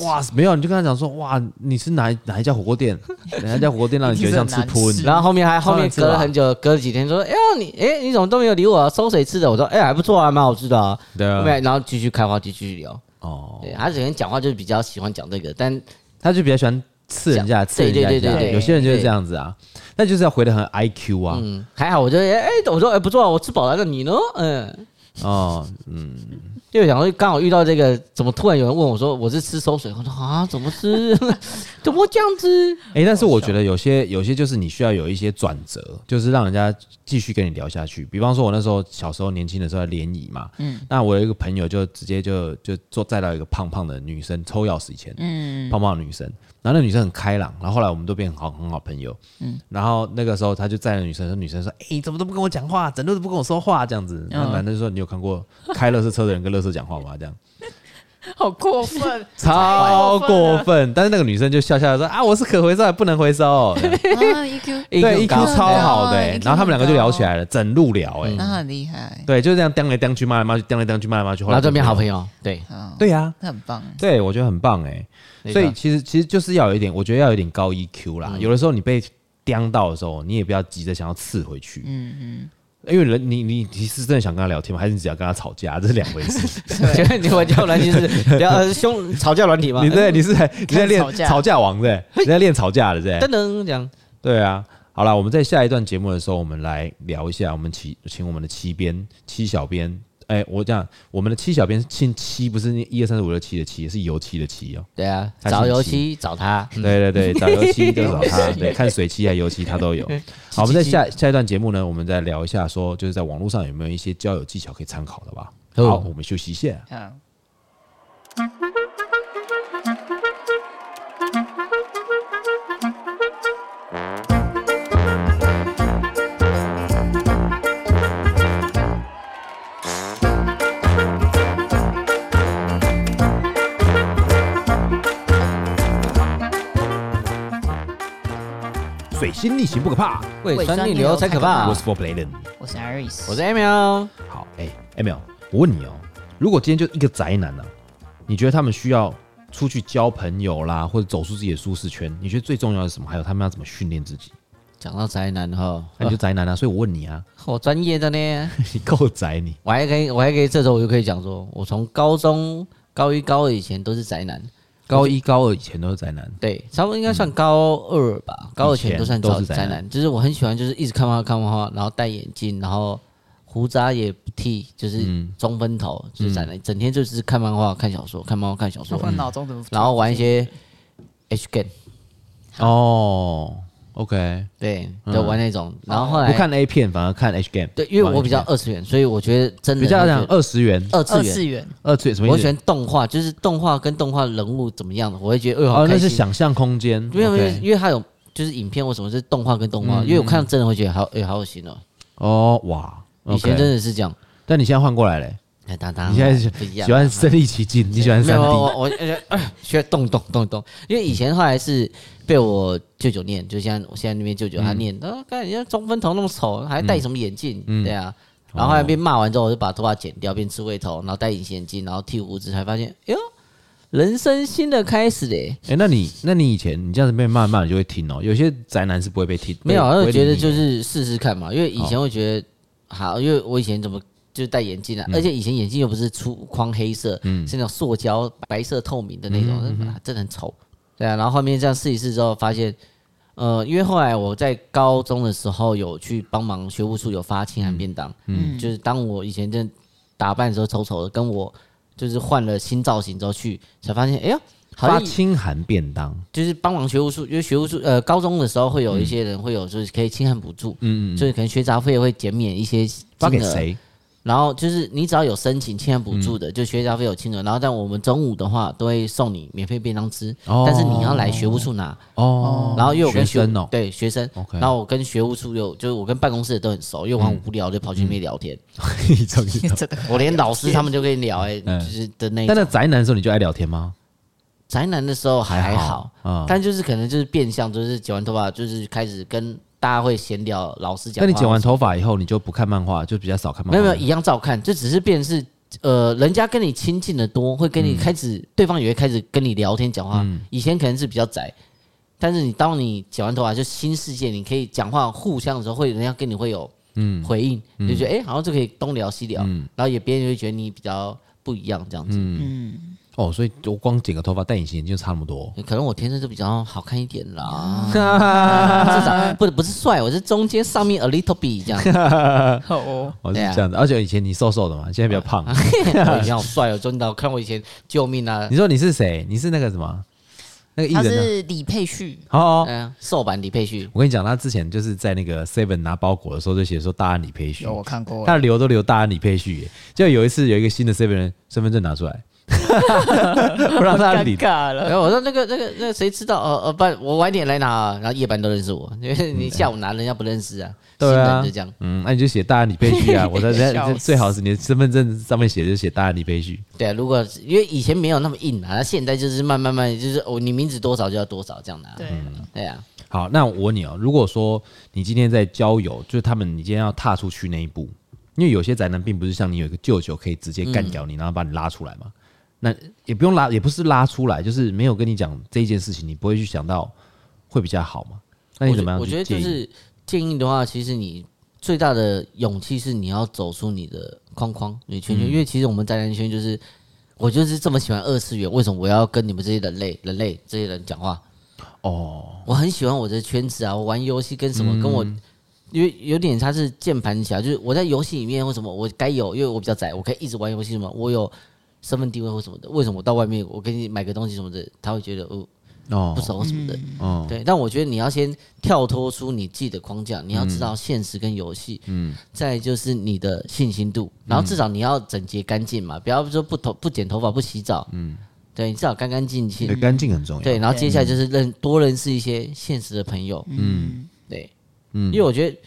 [SPEAKER 1] 哇，没有，你就跟他讲说，哇，你是哪哪一家火锅店？哪一家火锅店让你觉得像吃喷？
[SPEAKER 2] 然后后面还后面隔了很久，隔了几天说，哎呦，你哎你怎么都没有理我？收谁吃的？我说，哎还不错啊，蛮好吃的啊。对啊。后面然后继续开话题，继续聊。哦。对，他之前讲话就是比较喜欢讲这个，但
[SPEAKER 1] 他就比较喜欢刺人家，刺人家。对对对对，有些人就是这样子啊，那就是要回的很 IQ 啊。
[SPEAKER 2] 嗯，还好，我觉得哎，我说哎不错啊，我吃饱了，那你呢？嗯。
[SPEAKER 1] 哦，嗯。
[SPEAKER 2] 就想说刚好遇到这个，怎么突然有人问我说我是吃馊水？我说啊，怎么吃？怎么这样子？
[SPEAKER 1] 哎，但是我觉得有些有些就是你需要有一些转折，就是让人家继续跟你聊下去。比方说，我那时候小时候年轻的时候在联谊嘛，嗯，那我有一个朋友就直接就就坐载到一个胖胖的女生抽钥匙以前，嗯，胖胖的女生。然后那女生很开朗，然后后来我们都变很好很好朋友。嗯，然后那个时候他就载了女生说：“女生说，哎，怎么都不跟我讲话，整路都不跟我说话，这样子。”那男的就说：“你有看过开乐色车的人跟乐色讲话吗？”这样，
[SPEAKER 3] 好过分，
[SPEAKER 1] 超过分。但是那个女生就笑笑说：“啊，我是可回收还不能回收。”对，EQ 超好的。然后他们两个就聊起来了，整路聊，哎，
[SPEAKER 3] 那很厉害。
[SPEAKER 1] 对，就是这样，颠来颠去，骂来骂去，颠来颠去，骂来骂去，
[SPEAKER 2] 然后就变好朋友。对，
[SPEAKER 1] 对呀，
[SPEAKER 3] 那很棒。
[SPEAKER 1] 对，我觉得很棒，哎。所以其实其实就是要有一点，我觉得要有一点高 EQ 啦。有的时候你被刁到的时候，你也不要急着想要刺回去。嗯嗯。因为人你你你是真的想跟他聊天吗？还是你只要跟他吵架？这是两回事。
[SPEAKER 2] 对，你玩交友软体是 聊凶吵架软体吗？
[SPEAKER 1] 你对，你是在你在练
[SPEAKER 3] 吵架
[SPEAKER 1] 吵架王对，你在练吵架的对。
[SPEAKER 2] 噔噔这样。
[SPEAKER 1] 对啊，好了，我们在下一段节目的时候，我们来聊一下，我们请请我们的七编七小编。哎，我讲我们的七小编姓七，不是一二三四五六七的七，是油漆的漆哦。
[SPEAKER 2] 对啊，找油漆找他。
[SPEAKER 1] 对对对，找油漆就找他。对，看水漆还油漆他都有。好，我们在下下一段节目呢，我们再聊一下，说就是在网络上有没有一些交友技巧可以参考的吧。好，我们休息一下。水星逆行不可怕，
[SPEAKER 2] 胃酸逆流才可怕。
[SPEAKER 1] 我是 For Playen，
[SPEAKER 3] 我是 Iris，
[SPEAKER 2] 我是 Emil。
[SPEAKER 1] 好，哎，Emil，我问你哦，如果今天就一个宅男呢，你觉得他们需要出去交朋友啦，或者走出自己的舒适圈？你觉得最重要的是什么？还有他们要怎么训练自己？
[SPEAKER 2] 讲到宅男哈，
[SPEAKER 1] 那你就宅男啊。所以我问你啊，
[SPEAKER 2] 我专业的呢，
[SPEAKER 1] 你 够宅你。
[SPEAKER 2] 我还可以，我还可以，这时候我就可以讲说，我从高中高一高二以前都是宅男。
[SPEAKER 1] 高一、高二以前都是宅男，
[SPEAKER 2] 对，差不多应该算高二吧。高二前都算都是宅男，就是我很喜欢，就是一直看漫画、看漫画，然后戴眼镜，然后胡渣也不剃，就是中分头，就是宅男，整天就是看漫画、看小说、看漫画、看小说。然后玩一些 H game。
[SPEAKER 1] 哦。OK，
[SPEAKER 2] 对，就玩那种，然后后来
[SPEAKER 1] 不看 A 片，反而看 H game。
[SPEAKER 2] 对，因为我比较二次元，所以我觉得真的
[SPEAKER 1] 比较讲二次元，
[SPEAKER 2] 二次元，
[SPEAKER 1] 二次元。什么意思？
[SPEAKER 2] 我喜欢动画，就是动画跟动画人物怎么样的，我会觉得哦好开心。
[SPEAKER 1] 那是想象空间，没有
[SPEAKER 2] 因为因为它有就是影片或什么是动画跟动画，因为我看到真的会觉得好，哎，好恶心哦。
[SPEAKER 1] 哦哇，
[SPEAKER 2] 以前真的是这样，
[SPEAKER 1] 但你现在换过来嘞。
[SPEAKER 2] 哎，当当，
[SPEAKER 1] 你现在喜喜欢身临其境，你喜欢三 D？
[SPEAKER 2] 我我学动动动动，因为以前后来是被我舅舅念，就像我现在那边舅舅他念，啊，看人家中分头那么丑，还戴什么眼镜？对啊，然后后来被骂完之后，我就把头发剪掉，变刺猬头，然后戴隐形眼镜，然后剃胡子，才发现，哟，人生新的开始嘞！
[SPEAKER 1] 哎，那你那你以前你这样子被骂骂，你就会听哦。有些宅男是不会被听，
[SPEAKER 2] 没有，我觉得就是试试看嘛，因为以前会觉得好，因为我以前怎么。就是戴眼镜啊，而且以前眼镜又不是粗框黑色，嗯，是那种塑胶白色透明的那种，真的很丑。对啊，然后后面这样试一试之后，发现，呃，因为后来我在高中的时候有去帮忙学务处有发清寒便当，嗯，就是当我以前真打扮的时候丑丑的，跟我就是换了新造型之后去，才发现，哎呀，
[SPEAKER 1] 发清寒便当。
[SPEAKER 2] 就是帮忙学务处，因为学务处呃高中的时候会有一些人会有就是可以清寒补助，嗯嗯，所以可能学杂费会减免一些，
[SPEAKER 1] 发给谁？
[SPEAKER 2] 然后就是你只要有申请清寒补助的，就学杂费有清额。然后但我们中午的话都会送你免费便当吃，但是你要来学务处拿哦。然后因为我跟学生对学生，然后我跟学务处又就是我跟办公室的都很熟，因为我很无聊就跑去那边聊天。我连老师他们就跟你聊哎，就是的那。
[SPEAKER 1] 但那宅男的时候你就爱聊天吗？
[SPEAKER 2] 宅男的时候还好，但就是可能就是变相，就是剪完头发就是开始跟。大家会闲聊，老师讲。那
[SPEAKER 1] 你剪完头发以后，你就不看漫画，就比较少看漫画。
[SPEAKER 2] 没有没有，一样照看，就只是变是，呃，人家跟你亲近的多，会跟你开始，嗯、对方也会开始跟你聊天讲话。嗯、以前可能是比较宅，但是你当你剪完头发，就新世界，你可以讲话互相的时候，会人家跟你会有嗯回应，嗯、就觉得哎、欸，好像就可以东聊西聊，嗯、然后也别人会觉得你比较不一样这样子。嗯。
[SPEAKER 1] 哦，所以我光剪个头发、戴隐形眼镜就差那么多。
[SPEAKER 2] 可能我天生就比较好看一点啦，至少不不是帅，我是中间上面 a little bit 这样。
[SPEAKER 1] 哦，我是这样的，而且以前你瘦瘦的嘛，现在比较胖。
[SPEAKER 2] 我以前好帅哦，真的，看我以前救命啊！
[SPEAKER 1] 你说你是谁？你是那个什么？那个艺人？他
[SPEAKER 3] 是李佩旭。
[SPEAKER 1] 哦，
[SPEAKER 2] 瘦版李佩旭。
[SPEAKER 1] 我跟你讲，他之前就是在那个 Seven 拿包裹的时候就写说大安李佩旭。
[SPEAKER 3] 有我看过。
[SPEAKER 1] 他留都留大安李佩旭，就有一次有一个新的 Seven 身份证拿出来。不让他理
[SPEAKER 3] 了。
[SPEAKER 2] 然后我说那个那个那个谁知道？呃呃，不，我晚点来拿。啊然后夜班都认识我，因为你下午拿人家不认识啊。对啊，就这样。嗯，
[SPEAKER 1] 那你就写大安李佩旭啊。我在这最好是你的身份证上面写就写大安李佩旭。
[SPEAKER 2] 对啊，如果因为以前没有那么硬啊，现在就是慢慢慢就是哦，你名字多少就要多少这样的。对，对啊。
[SPEAKER 1] 好，那我问你哦，如果说你今天在交友，就是他们你今天要踏出去那一步，因为有些宅男并不是像你有一个舅舅可以直接干掉你，然后把你拉出来嘛。那也不用拉，也不是拉出来，就是没有跟你讲这件事情，你不会去想到会比较好吗？那你怎么样？
[SPEAKER 2] 我觉得就是建议的话，其实你最大的勇气是你要走出你的框框、你圈圈，因为其实我们宅男圈就是，我就是这么喜欢二次元，为什么我要跟你们这些人类、人类这些人讲话？哦，我很喜欢我的圈子啊，我玩游戏跟什么跟我，因为有点它是键盘侠，就是我在游戏里面为什么我该有，因为我比较宅，我可以一直玩游戏什么，我有身份地位或什么的，为什么我到外面我给你买个东西什么的，他会觉得哦。哦，不熟什么的，哦，对，但我觉得你要先跳脱出你自己的框架，你要知道现实跟游戏，嗯，再就是你的信心度，然后至少你要整洁干净嘛，不要说不头不剪头发不洗澡，嗯，对，你至少干干净净，
[SPEAKER 1] 对，干净很重要，
[SPEAKER 2] 对，然后接下来就是认多认识一些现实的朋友，嗯，对，嗯，因为我觉得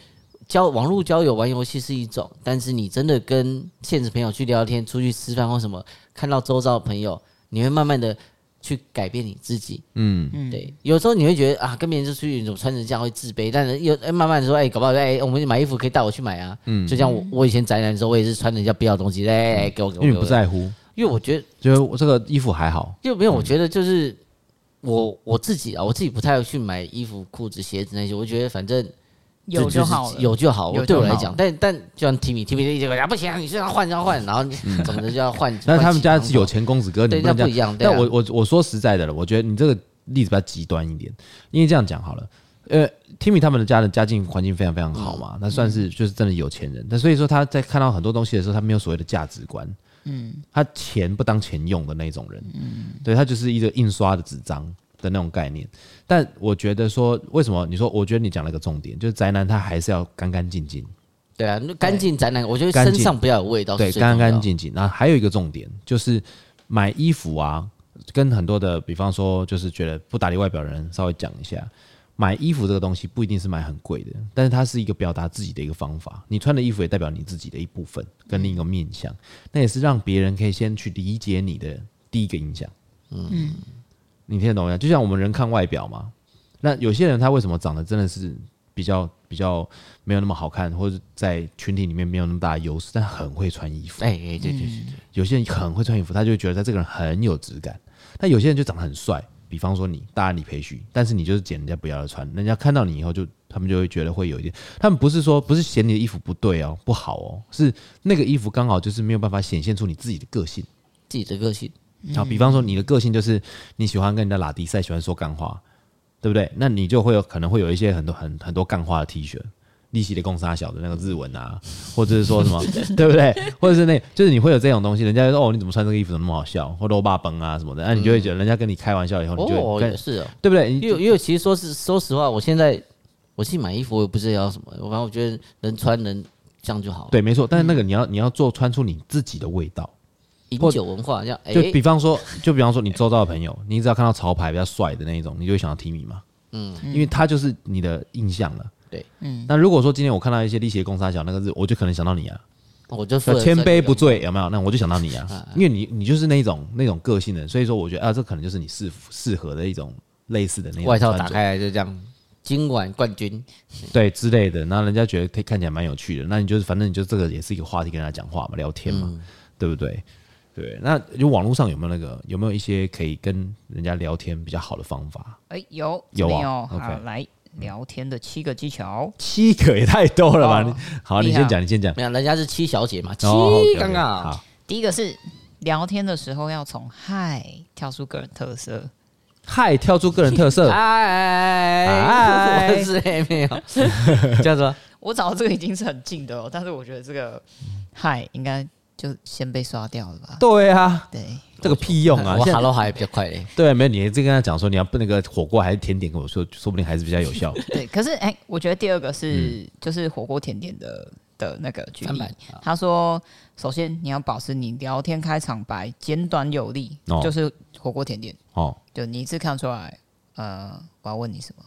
[SPEAKER 2] 交网络交友玩游戏是一种，但是你真的跟现实朋友去聊天、出去吃饭或什么，看到周遭的朋友，你会慢慢的。去改变你自己，嗯。嗯，对，有时候你会觉得啊，跟别人就出去，怎么穿成这样会自卑，但是又哎，慢慢的说，哎、欸，搞不好哎、欸，我们买衣服可以带我去买啊，嗯，就像我我以前宅男的时候，我也是穿人家不要的东西，哎、欸，给我给我，
[SPEAKER 1] 因为你不在乎，
[SPEAKER 2] 因为我觉得，
[SPEAKER 1] 觉得我这个衣服还好，
[SPEAKER 2] 就没有，我觉得就是我我自己啊，我自己不太会去买衣服、裤子、鞋子那些，我觉得反正。
[SPEAKER 3] 有就好，
[SPEAKER 2] 有就好。我对我来讲，但但就像 Timmy，Timmy 的意思啊，不行，你就要换就要换，然后怎么的就要换。
[SPEAKER 1] 那他们家是有钱公子哥，
[SPEAKER 2] 对，那不一样。
[SPEAKER 1] 但我我我说实在的了，我觉得你这个例子比较极端一点，因为这样讲好了，呃，Timmy 他们的家的家境环境非常非常好嘛，那算是就是真的有钱人。但所以说他在看到很多东西的时候，他没有所谓的价值观，嗯，他钱不当钱用的那种人，嗯，对他就是一个印刷的纸张。的那种概念，但我觉得说，为什么你说？我觉得你讲了一个重点，就是宅男他还是要干干净净。
[SPEAKER 2] 对啊，干净宅男，我觉得身上不要有味道。
[SPEAKER 1] 对，干干净净。那还有一个重点就是买衣服啊，跟很多的，比方说，就是觉得不打理外表的人稍微讲一下，买衣服这个东西不一定是买很贵的，但是它是一个表达自己的一个方法。你穿的衣服也代表你自己的一部分，跟另一个面相，那也是让别人可以先去理解你的第一个印象。嗯。你听得懂吗？就像我们人看外表嘛，那有些人他为什么长得真的是比较比较没有那么好看，或者在群体里面没有那么大的优势，但很会穿衣服。哎哎，对对对对，有些人很会穿衣服，他就觉得他这个人很有质感。但有些人就长得很帅，比方说你大家你培训，但是你就是捡人家不要的穿，人家看到你以后就他们就会觉得会有一点，他们不是说不是嫌你的衣服不对哦，不好哦，是那个衣服刚好就是没有办法显现出你自己的个性，
[SPEAKER 2] 自己的个性。
[SPEAKER 1] 好，比方说你的个性就是你喜欢跟人家拉迪赛，喜欢说干话，对不对？那你就会有可能会有一些很多很很多干话的 T 恤，利息的共杀小的那个日文啊，或者是说什么，对不对？或者是那，就是你会有这种东西，人家就说哦，你怎么穿这个衣服怎么那么好笑，或肉霸崩啊什么的，那你就会觉得人家跟你开玩笑以后，你就会
[SPEAKER 2] 哦，是哦，
[SPEAKER 1] 对不对？
[SPEAKER 2] 因为因为其实说是说实话，我现在我去买衣服，我也不是要什么，我反正我觉得能穿能这样就好。
[SPEAKER 1] 对，没错。但是那个你要你要做穿出你自己的味道。
[SPEAKER 2] 饮酒文化，这样
[SPEAKER 1] 就比方说，就比方说，你周遭的朋友，你只要看到潮牌比较帅的那一种，你就会想到 Timmy 嘛。嗯，因为他就是你的印象了。
[SPEAKER 2] 对，嗯。
[SPEAKER 1] 那如果说今天我看到一些力气公杀小那个字，我就可能想到你啊。
[SPEAKER 2] 我就
[SPEAKER 1] 千杯不醉，有没有？那我就想到你啊，因为你你就是那种那种个性的，所以说我觉得啊，这可能就是你适适合的一种类似的那种
[SPEAKER 2] 外套打开来就这样，今晚冠军，
[SPEAKER 1] 对之类的，那人家觉得可以看起来蛮有趣的，那你就是反正你就这个也是一个话题，跟人家讲话嘛，聊天嘛，对不对？对，那就网络上有没有那个有没有一些可以跟人家聊天比较好的方法？
[SPEAKER 3] 哎，有有啊。好，来聊天的七个技巧，
[SPEAKER 1] 七个也太多了吧？好，你先讲，你先讲。
[SPEAKER 2] 没有，人家是七小姐嘛，七刚刚好。
[SPEAKER 3] 第一个是聊天的时候要从嗨跳出个人特色，
[SPEAKER 1] 嗨跳出个人特色，
[SPEAKER 2] 嗨嗨 是没有这样子。
[SPEAKER 3] 我找到这个已经是很近的哦，但是我觉得这个嗨应该。就先被刷掉了吧？
[SPEAKER 1] 对啊，
[SPEAKER 3] 对，
[SPEAKER 1] 这个屁用啊！
[SPEAKER 2] 我 Hello 还比较快嘞。
[SPEAKER 1] 对，没有你这跟他讲说你要不那个火锅还是甜点，跟我说，说不定还是比较有效。
[SPEAKER 3] 对，可是哎、欸，我觉得第二个是就是火锅甜点的的那个举例。他说，首先你要保持你聊天开场白简短有力，就是火锅甜点哦，就你一次看出来，呃，我要问你什么。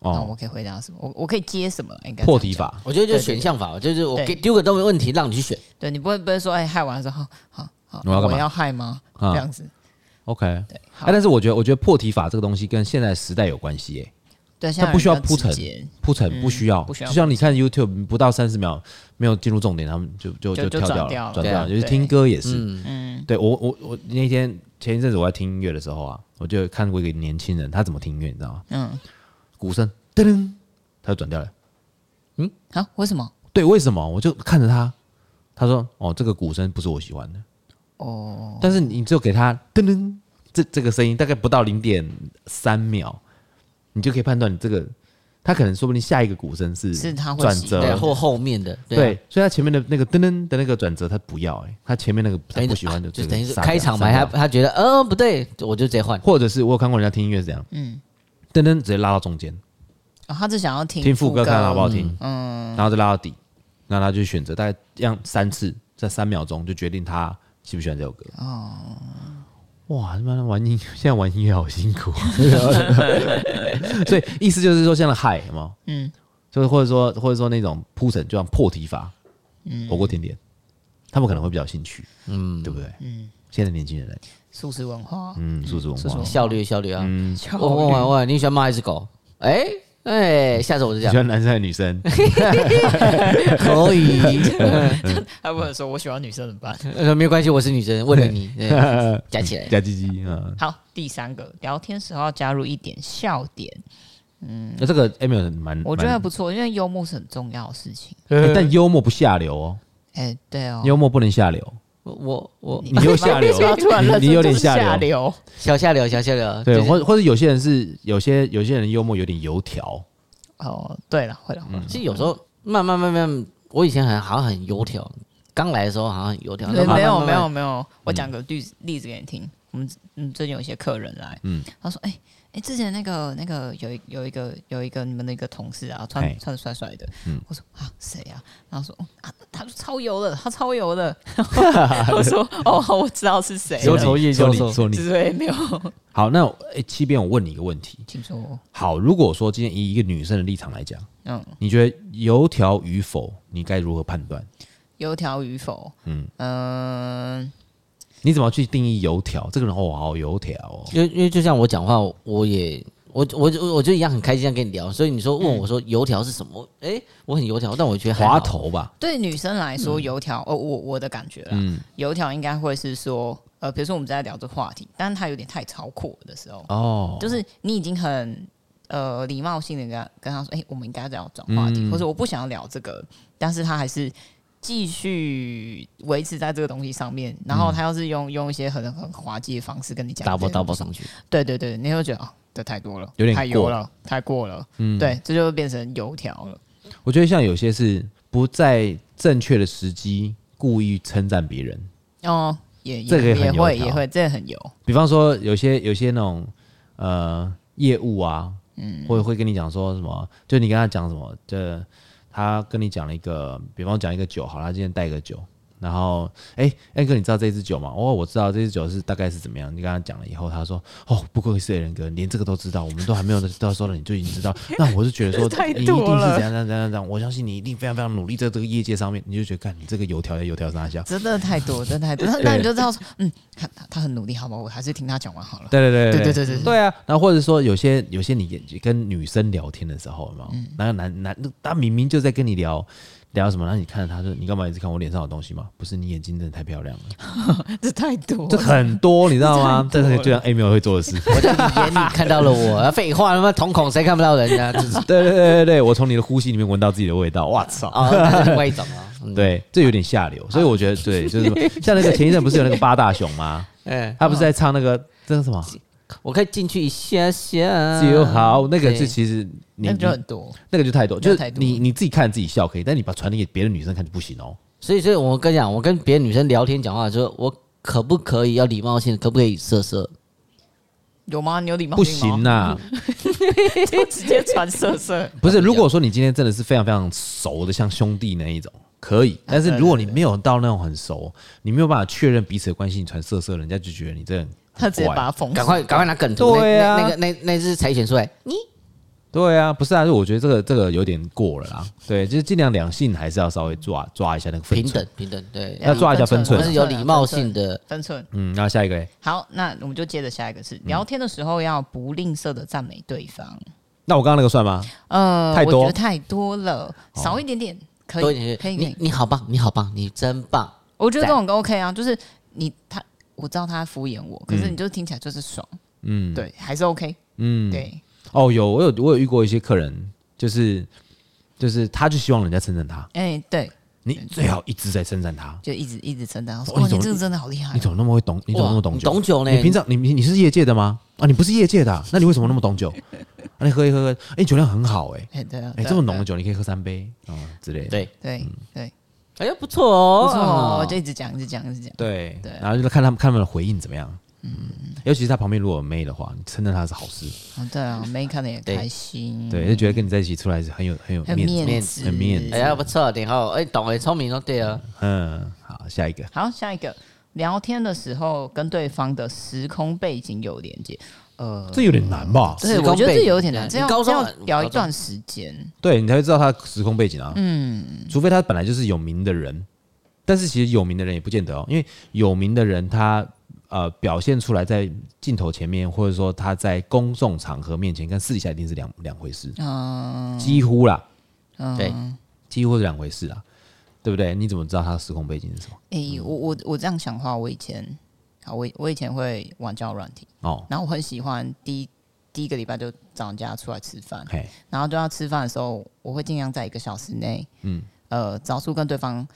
[SPEAKER 3] 哦，我可以回答什么？我我可以接什么？应该
[SPEAKER 1] 破题法，
[SPEAKER 2] 我觉得就是选项法，就是我给丢个东西问题让你去选。
[SPEAKER 3] 对，你不会不会说哎，害完了之后，好好，我要害吗？这样子
[SPEAKER 1] ，OK。对，但是我觉得我觉得破题法这个东西跟现在时代有关系哎。
[SPEAKER 3] 对，
[SPEAKER 1] 它不需要铺陈，铺陈不需要，就像你看 YouTube 不到三十秒没有进入重点，他们就就就跳掉了，转掉了。就是听歌也是，嗯，对我我我那天前一阵子我在听音乐的时候啊，我就看过一个年轻人他怎么听音乐，你知道吗？嗯。鼓声噔噔，他就转掉了。
[SPEAKER 3] 嗯，好，为什么？
[SPEAKER 1] 对，为什么？我就看着他，他说：“哦，这个鼓声不是我喜欢的。”哦，但是你只有给他噔噔，这这个声音大概不到零点三秒，你就可以判断你这个。他可能说不定下一个鼓声是
[SPEAKER 3] 是他
[SPEAKER 1] 转折
[SPEAKER 2] 或后面的，对，
[SPEAKER 1] 对，所以他前面的那个噔噔的那个转折他不要哎，他前面那个他不喜欢的，
[SPEAKER 2] 就等于是开场白他他觉得呃不对，我就直接换，
[SPEAKER 1] 或者是我有看过人家听音乐是这样，嗯，噔噔直接拉到中间，
[SPEAKER 3] 他只想要听
[SPEAKER 1] 听副歌看好不好听，嗯，然后再拉到底，那他就选择大概这样三次，在三秒钟就决定他喜不喜欢这首歌。哦。哇，他妈玩音，现在玩音乐好辛苦，所以意思就是说，像嗨，有没有？嗯，就是或者说或者说那种铺陈，就像破题法，嗯，火锅甜点，他们可能会比较兴趣，嗯，对不对？嗯，现在年轻人来，
[SPEAKER 3] 速食文化，
[SPEAKER 1] 嗯，素食文化，
[SPEAKER 2] 效率效率啊，嗯，我问问问，你喜欢猫还是狗？哎。哎，下次我就讲，
[SPEAKER 1] 喜欢男生还是女生？
[SPEAKER 2] 可以。
[SPEAKER 3] 他问说：“我喜欢女生怎么办？”
[SPEAKER 2] 呃，没关系，我是女生，为了你，加起来，
[SPEAKER 1] 加鸡鸡啊。
[SPEAKER 3] 好，第三个，聊天时候要加入一点笑点。
[SPEAKER 1] 嗯，那这个 Emil 蛮，
[SPEAKER 3] 我觉得还不错，因为幽默是很重要的事情。
[SPEAKER 1] 但幽默不下流哦。
[SPEAKER 3] 哎，对哦，
[SPEAKER 1] 幽默不能下流。
[SPEAKER 2] 我我
[SPEAKER 1] 你又下流，你有点下流，
[SPEAKER 2] 小下流，小下流。
[SPEAKER 1] 对，或或者有些人是有些有些人幽默有点油条。
[SPEAKER 3] 哦，对了，会了。
[SPEAKER 2] 其实有时候慢慢慢慢，我以前很好像很油条，刚来的时候好像很油条。
[SPEAKER 3] 没有没有没有，我讲个例例子给你听。我们嗯最近有一些客人来，嗯，他说哎。哎，之前那个那个有一有一个有一个你们的一个同事啊，穿穿的帅帅的。嗯，我说啊谁啊？然后说啊，他说超油的，他超油的。我说哦，我知道是谁。
[SPEAKER 1] 有头也有脸，说你
[SPEAKER 3] 对没有。
[SPEAKER 1] 好，那哎，七边我问你一个问题，
[SPEAKER 3] 请说。
[SPEAKER 1] 好，如果说今天以一个女生的立场来讲，嗯，你觉得油条与否，你该如何判断？
[SPEAKER 3] 油条与否？嗯嗯。
[SPEAKER 1] 你怎么去定义油条？这个人哦，好油条哦。
[SPEAKER 2] 因为因为就像我讲话，我也我我我就一样很开心这样跟你聊。所以你说问我说油条是什么？哎、我很油条，但我觉得
[SPEAKER 1] 滑头吧。
[SPEAKER 3] 对女生来说，油条哦，我我的感觉啦，嗯、油条应该会是说呃，比如说我们在聊这话题，但是他有点太超阔的时候哦，就是你已经很呃礼貌性的跟他跟他说，哎、欸，我们应该这样转话题，嗯、或者我不想要聊这个，但是他还是。继续维持在这个东西上面，然后他要是用用一些很很滑稽的方式跟你讲
[SPEAKER 2] ，double double 上去，
[SPEAKER 3] 对对对，你会觉得啊，这太多了，
[SPEAKER 1] 有点
[SPEAKER 3] 太油了，太过了，嗯，对，这就变成油条了。
[SPEAKER 1] 我觉得像有些是不在正确的时机故意称赞别人，
[SPEAKER 3] 哦，也这个也会也会，这个很油。
[SPEAKER 1] 比方说有些有些那种呃业务啊，嗯，会会跟你讲说什么，就你跟他讲什么这。他跟你讲了一个，比方讲一个酒，好，他今天带一个酒，然后，哎，哎哥，你知道这支酒吗？哦，我知道这支酒是大概是怎么样。你跟他讲了以后，他说，哦，不愧是 Allen 哥，连这个都知道，我们都还没有知道说了，你就已经知道。那我是觉得说，你一定是怎样怎样怎样怎样，我相信你一定非常非常努力在这个业界上面，你就觉得，看你这个油条在油条上下，
[SPEAKER 3] 真的太多，真的太多。那你就知道说，嗯，他他很努力，好吗？我还是听他讲完好了。
[SPEAKER 1] 对对对
[SPEAKER 3] 对对对对
[SPEAKER 1] 对啊。然后或者说有些有些你跟女生聊天的时候，有没有？那个男男他明明就在跟你聊。聊什么？然后你看着他说：“你干嘛一直看我脸上有东西吗？”不是，你眼睛真的太漂亮了。
[SPEAKER 3] 这太多，
[SPEAKER 1] 这很多，你知道吗？这是就像 Amy 会做的事。
[SPEAKER 2] 我在你眼里看到了我。废话，他妈瞳孔谁看不到人家？对
[SPEAKER 1] 对对对对，我从你的呼吸里面闻到自己的味道。我操！
[SPEAKER 2] 另外一种啊，
[SPEAKER 1] 对，这有点下流。所以我觉得，对，就是像那个前一阵不是有那个八大熊吗？哎，他不是在唱那个这是什么？
[SPEAKER 2] 我可以进去一下下
[SPEAKER 1] 就好，那个是其实
[SPEAKER 3] 那个就很多，
[SPEAKER 1] 那个就太多，就是你你自己看自己笑可以，但你把传递给别的女生看就不行哦。
[SPEAKER 2] 所以，所以我跟你讲，我跟别的女生聊天讲话的时候，我可不可以要礼貌性，可不可以色色？
[SPEAKER 3] 有吗？你有礼貌性吗？
[SPEAKER 1] 不行呐，
[SPEAKER 3] 就直接传色色。
[SPEAKER 1] 不是，如果说你今天真的是非常非常熟的，像兄弟那一种，可以。但是如果你没有到那种很熟，你没有办法确认彼此的关系，你传色色，人家就觉得你这。
[SPEAKER 3] 他直接把它封，
[SPEAKER 2] 赶快赶快拿梗图，对啊，那个那那只柴犬出来，你？
[SPEAKER 1] 对啊，不是啊，就我觉得这个这个有点过了啦，对，就是尽量两性还是要稍微抓抓一下那个分寸，
[SPEAKER 2] 平等平等，对，
[SPEAKER 1] 要抓一下分寸，
[SPEAKER 2] 我是有礼貌性的
[SPEAKER 3] 分寸，
[SPEAKER 1] 嗯，那下一个，
[SPEAKER 3] 好，那我们就接着下一个是聊天的时候要不吝啬的赞美对方，
[SPEAKER 1] 那我刚刚那个算吗？
[SPEAKER 3] 呃，太多？太多了，少一点点可以，可以，
[SPEAKER 2] 你你好棒，你好棒，你真棒，
[SPEAKER 3] 我觉得这种都 OK 啊，就是你他。我知道他敷衍我，可是你就听起来就是爽，嗯，对，还是 OK，嗯，对。
[SPEAKER 1] 哦，有我有我有遇过一些客人，就是就是他就希望人家称赞他。
[SPEAKER 3] 哎，对。
[SPEAKER 1] 你最好一直在称赞他，
[SPEAKER 3] 就一直一直称赞。说，哇，你这个真的好厉害！
[SPEAKER 1] 你怎么那么会懂？你怎么那么懂酒？
[SPEAKER 2] 懂酒呢？
[SPEAKER 1] 你平常你你你是业界的吗？啊，你不是业界的，那你为什么那么懂酒？啊，你喝一喝喝，哎，酒量很好，哎，
[SPEAKER 3] 哎，对啊，
[SPEAKER 1] 哎，这么浓的酒，你可以喝三杯啊之类的。
[SPEAKER 2] 对
[SPEAKER 3] 对对，
[SPEAKER 2] 哎呦，不错哦，
[SPEAKER 3] 不错，我就一直讲，一直讲，一直讲。
[SPEAKER 1] 对对，然后就看他们看他们的回应怎么样。嗯，尤其是他旁边如果有妹的话，你称赞他是好事。
[SPEAKER 3] 哦，对啊，妹看的也开心。
[SPEAKER 1] 对，就觉得跟你在一起出来是很有很有面子，很面子。
[SPEAKER 2] 哎呀，不错，挺好。哎，懂哎，聪明哦，对啊。
[SPEAKER 1] 嗯，好，下一个。
[SPEAKER 3] 好，下一个。聊天的时候跟对方的时空背景有连接。呃，
[SPEAKER 1] 这有点难吧？
[SPEAKER 3] 对，我觉得这有点难。这样要聊一段时间，
[SPEAKER 1] 对你才会知道他时空背景啊。嗯，除非他本来就是有名的人，但是其实有名的人也不见得哦，因为有名的人他。呃，表现出来在镜头前面，或者说他在公众场合面前，跟私底下一定是两两回事，嗯，几乎啦，
[SPEAKER 3] 嗯，
[SPEAKER 1] 对，几乎是两回事啊，对不对？你怎么知道他的时空背景是什么？
[SPEAKER 3] 哎、欸，我我我这样想的话，我以前，好，我我以前会玩交友软体哦，然后我很喜欢第一第一个礼拜就找人家出来吃饭，嘿然后就要吃饭的时候，我会尽量在一个小时内，嗯，呃，找出跟对方。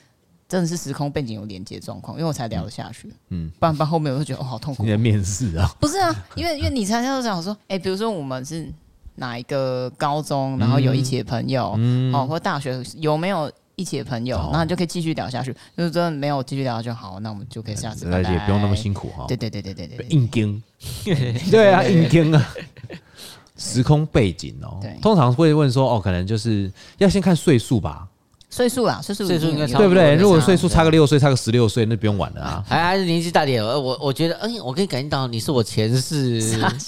[SPEAKER 3] 真的是时空背景有连接状况，因为我才聊得下去。嗯，不然不然后面我就觉得哦，好痛苦。
[SPEAKER 1] 你在面试啊？
[SPEAKER 3] 不是啊，因为因为你才要讲说，哎、欸，比如说我们是哪一个高中，然后有一起的朋友，嗯，哦，或大学有没有一起的朋友，然后你就可以继续聊下去。就是真的没有继续聊就好，那我们就可以下次拜拜。
[SPEAKER 1] 也不用那么辛苦哈。
[SPEAKER 3] 对对对对对对，
[SPEAKER 1] 硬钉。对啊，硬钉啊。时空背景哦，通常会问说，哦，可能就是要先看岁数吧。
[SPEAKER 3] 岁数啦，岁数岁数应该
[SPEAKER 1] 对不对？如果岁数差个六岁，差个十六岁，那不用玩了啊。
[SPEAKER 2] 还还是年纪大点，我我觉得，嗯，我可以感应到你是我前世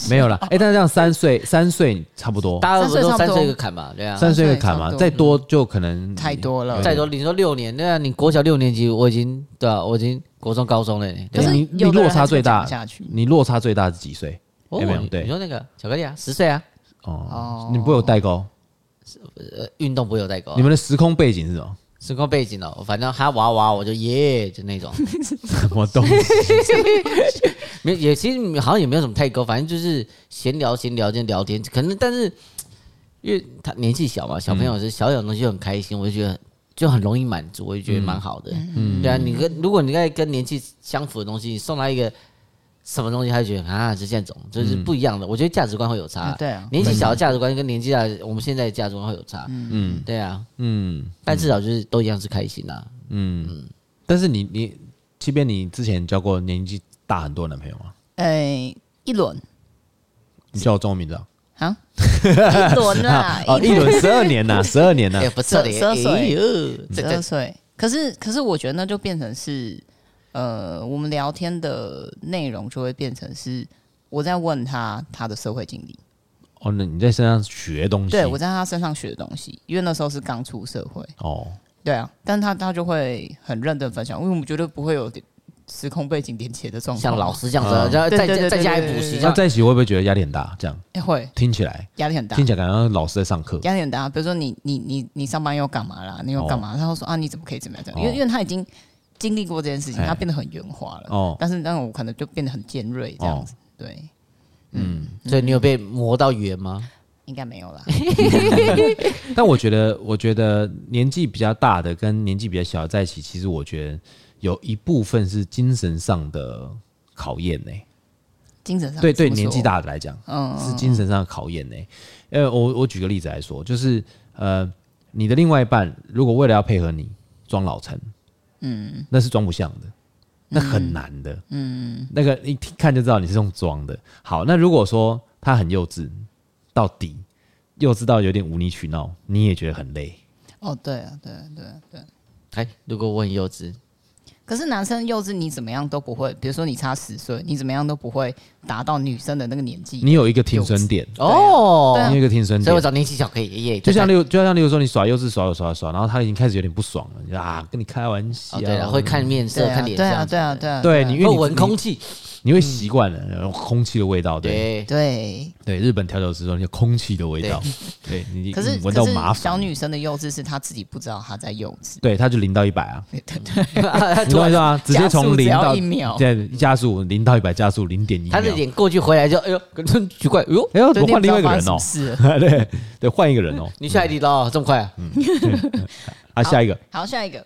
[SPEAKER 1] 没有了。哎，但是这样三岁，三岁差不多，
[SPEAKER 2] 大家都三岁一个坎嘛，对啊，
[SPEAKER 1] 三岁一个坎嘛，再多就可能
[SPEAKER 3] 太多了。
[SPEAKER 2] 再多你说六年，那你国小六年级，我已经对啊，我已经国中高中了。
[SPEAKER 1] 可是你你落差最大，你落差最大是几岁？有没有？对，
[SPEAKER 2] 你说那个巧克力啊，十岁啊。
[SPEAKER 1] 哦，你不会有代沟？
[SPEAKER 2] 呃，运动不会有代沟。
[SPEAKER 1] 你们的时空背景是什么？
[SPEAKER 2] 时空背景哦，反正他娃娃我就耶，就那种
[SPEAKER 1] 什么东西，
[SPEAKER 2] 没也其实好像也没有什么太高，反正就是闲聊闲聊天聊天，可能但是因为他年纪小嘛，小朋友是小小东西就很开心，我就觉得就很容易满足，我就觉得蛮好的。嗯，对啊，你跟如果你在跟年纪相符的东西，你送他一个。什么东西他就觉得啊，是这种，就是不一样的。我觉得价值观会有差。对啊，年纪小的价值观跟年纪大，我们现在的价值观会有差。嗯，对啊，嗯，但至少就是都一样是开心呐。
[SPEAKER 1] 嗯，但是你你，即便你之前交过年纪大很多的男朋友吗？
[SPEAKER 3] 哎，一轮。
[SPEAKER 1] 你叫我中文名字啊？
[SPEAKER 3] 啊，一轮啊，
[SPEAKER 1] 哦，一轮十二年呐，十二年呐，
[SPEAKER 2] 不错的，
[SPEAKER 3] 十二岁，十二岁。可是可是，我觉得那就变成是。呃，我们聊天的内容就会变成是我在问他他的社会经历。
[SPEAKER 1] 哦，那你在身上学东西？
[SPEAKER 3] 对，我在他身上学的东西，因为那时候是刚出社会。哦，对啊，但他他就会很认真分享，因为我们绝对不会有时空背景连结的状况，
[SPEAKER 2] 像老师这样子，然后再再加一补习，
[SPEAKER 1] 那在一起会不会觉得压力很大？这样
[SPEAKER 3] 会听起来
[SPEAKER 1] 压力很
[SPEAKER 3] 大，
[SPEAKER 1] 听起来感觉老师在上课，
[SPEAKER 3] 压力很大。比如说你你你你上班又干嘛啦？你又干嘛？他会说啊，你怎么可以怎么样？这样，因为因为他已经。经历过这件事情，他变得很圆滑了。哦，但是但是我可能就变得很尖锐这样子。对，
[SPEAKER 2] 嗯，所以你有被磨到圆吗？
[SPEAKER 3] 应该没有啦。
[SPEAKER 1] 但我觉得，我觉得年纪比较大的跟年纪比较小的在一起，其实我觉得有一部分是精神上的考验呢。
[SPEAKER 3] 精神上
[SPEAKER 1] 对对，年纪大的来讲，嗯，是精神上的考验呢。呃，我我举个例子来说，就是呃，你的另外一半如果为了要配合你装老成。嗯，那是装不像的，那很难的。嗯，嗯那个一看就知道你是用装的。好，那如果说他很幼稚，到底幼稚到有点无理取闹，你也觉得很累。
[SPEAKER 3] 哦，对啊，对啊对啊对。
[SPEAKER 2] 哎，如果我很幼稚。
[SPEAKER 3] 可是男生幼稚，你怎么样都不会。比如说你差十岁，你怎么样都不会达到女生的那个年纪。
[SPEAKER 1] 你有一个停损点
[SPEAKER 2] 哦，
[SPEAKER 1] 你有一个停损点，
[SPEAKER 2] 所以我找年纪小可以耶。
[SPEAKER 1] 就像例如，就像例如说，你耍幼稚耍耍耍，然后他已经开始有点不爽了，啊，跟你开玩笑。
[SPEAKER 2] 对啊，会看面色，看脸色。
[SPEAKER 3] 对啊，对啊，对啊。
[SPEAKER 1] 对，你会
[SPEAKER 2] 闻空气。
[SPEAKER 1] 你会习惯了空气的味道，对
[SPEAKER 3] 对
[SPEAKER 1] 对。日本调酒师说，那空气的味道，对 你
[SPEAKER 3] 可是
[SPEAKER 1] 闻到麻烦。
[SPEAKER 3] 小女生的幼稚是她自己不知道她在幼稚，
[SPEAKER 1] 对，她就零到一百啊，对对，你懂我意思吗？直接从零到一秒，对，加速零到一百加速零点一秒，
[SPEAKER 2] 点过去回来就哎呦，真奇怪，哎呦，
[SPEAKER 1] 哎呦，怎么换另外一个人哦？对对，换一个人哦。
[SPEAKER 2] 你去海底捞这么快啊？
[SPEAKER 1] 啊，下一个，
[SPEAKER 3] 好，下一个。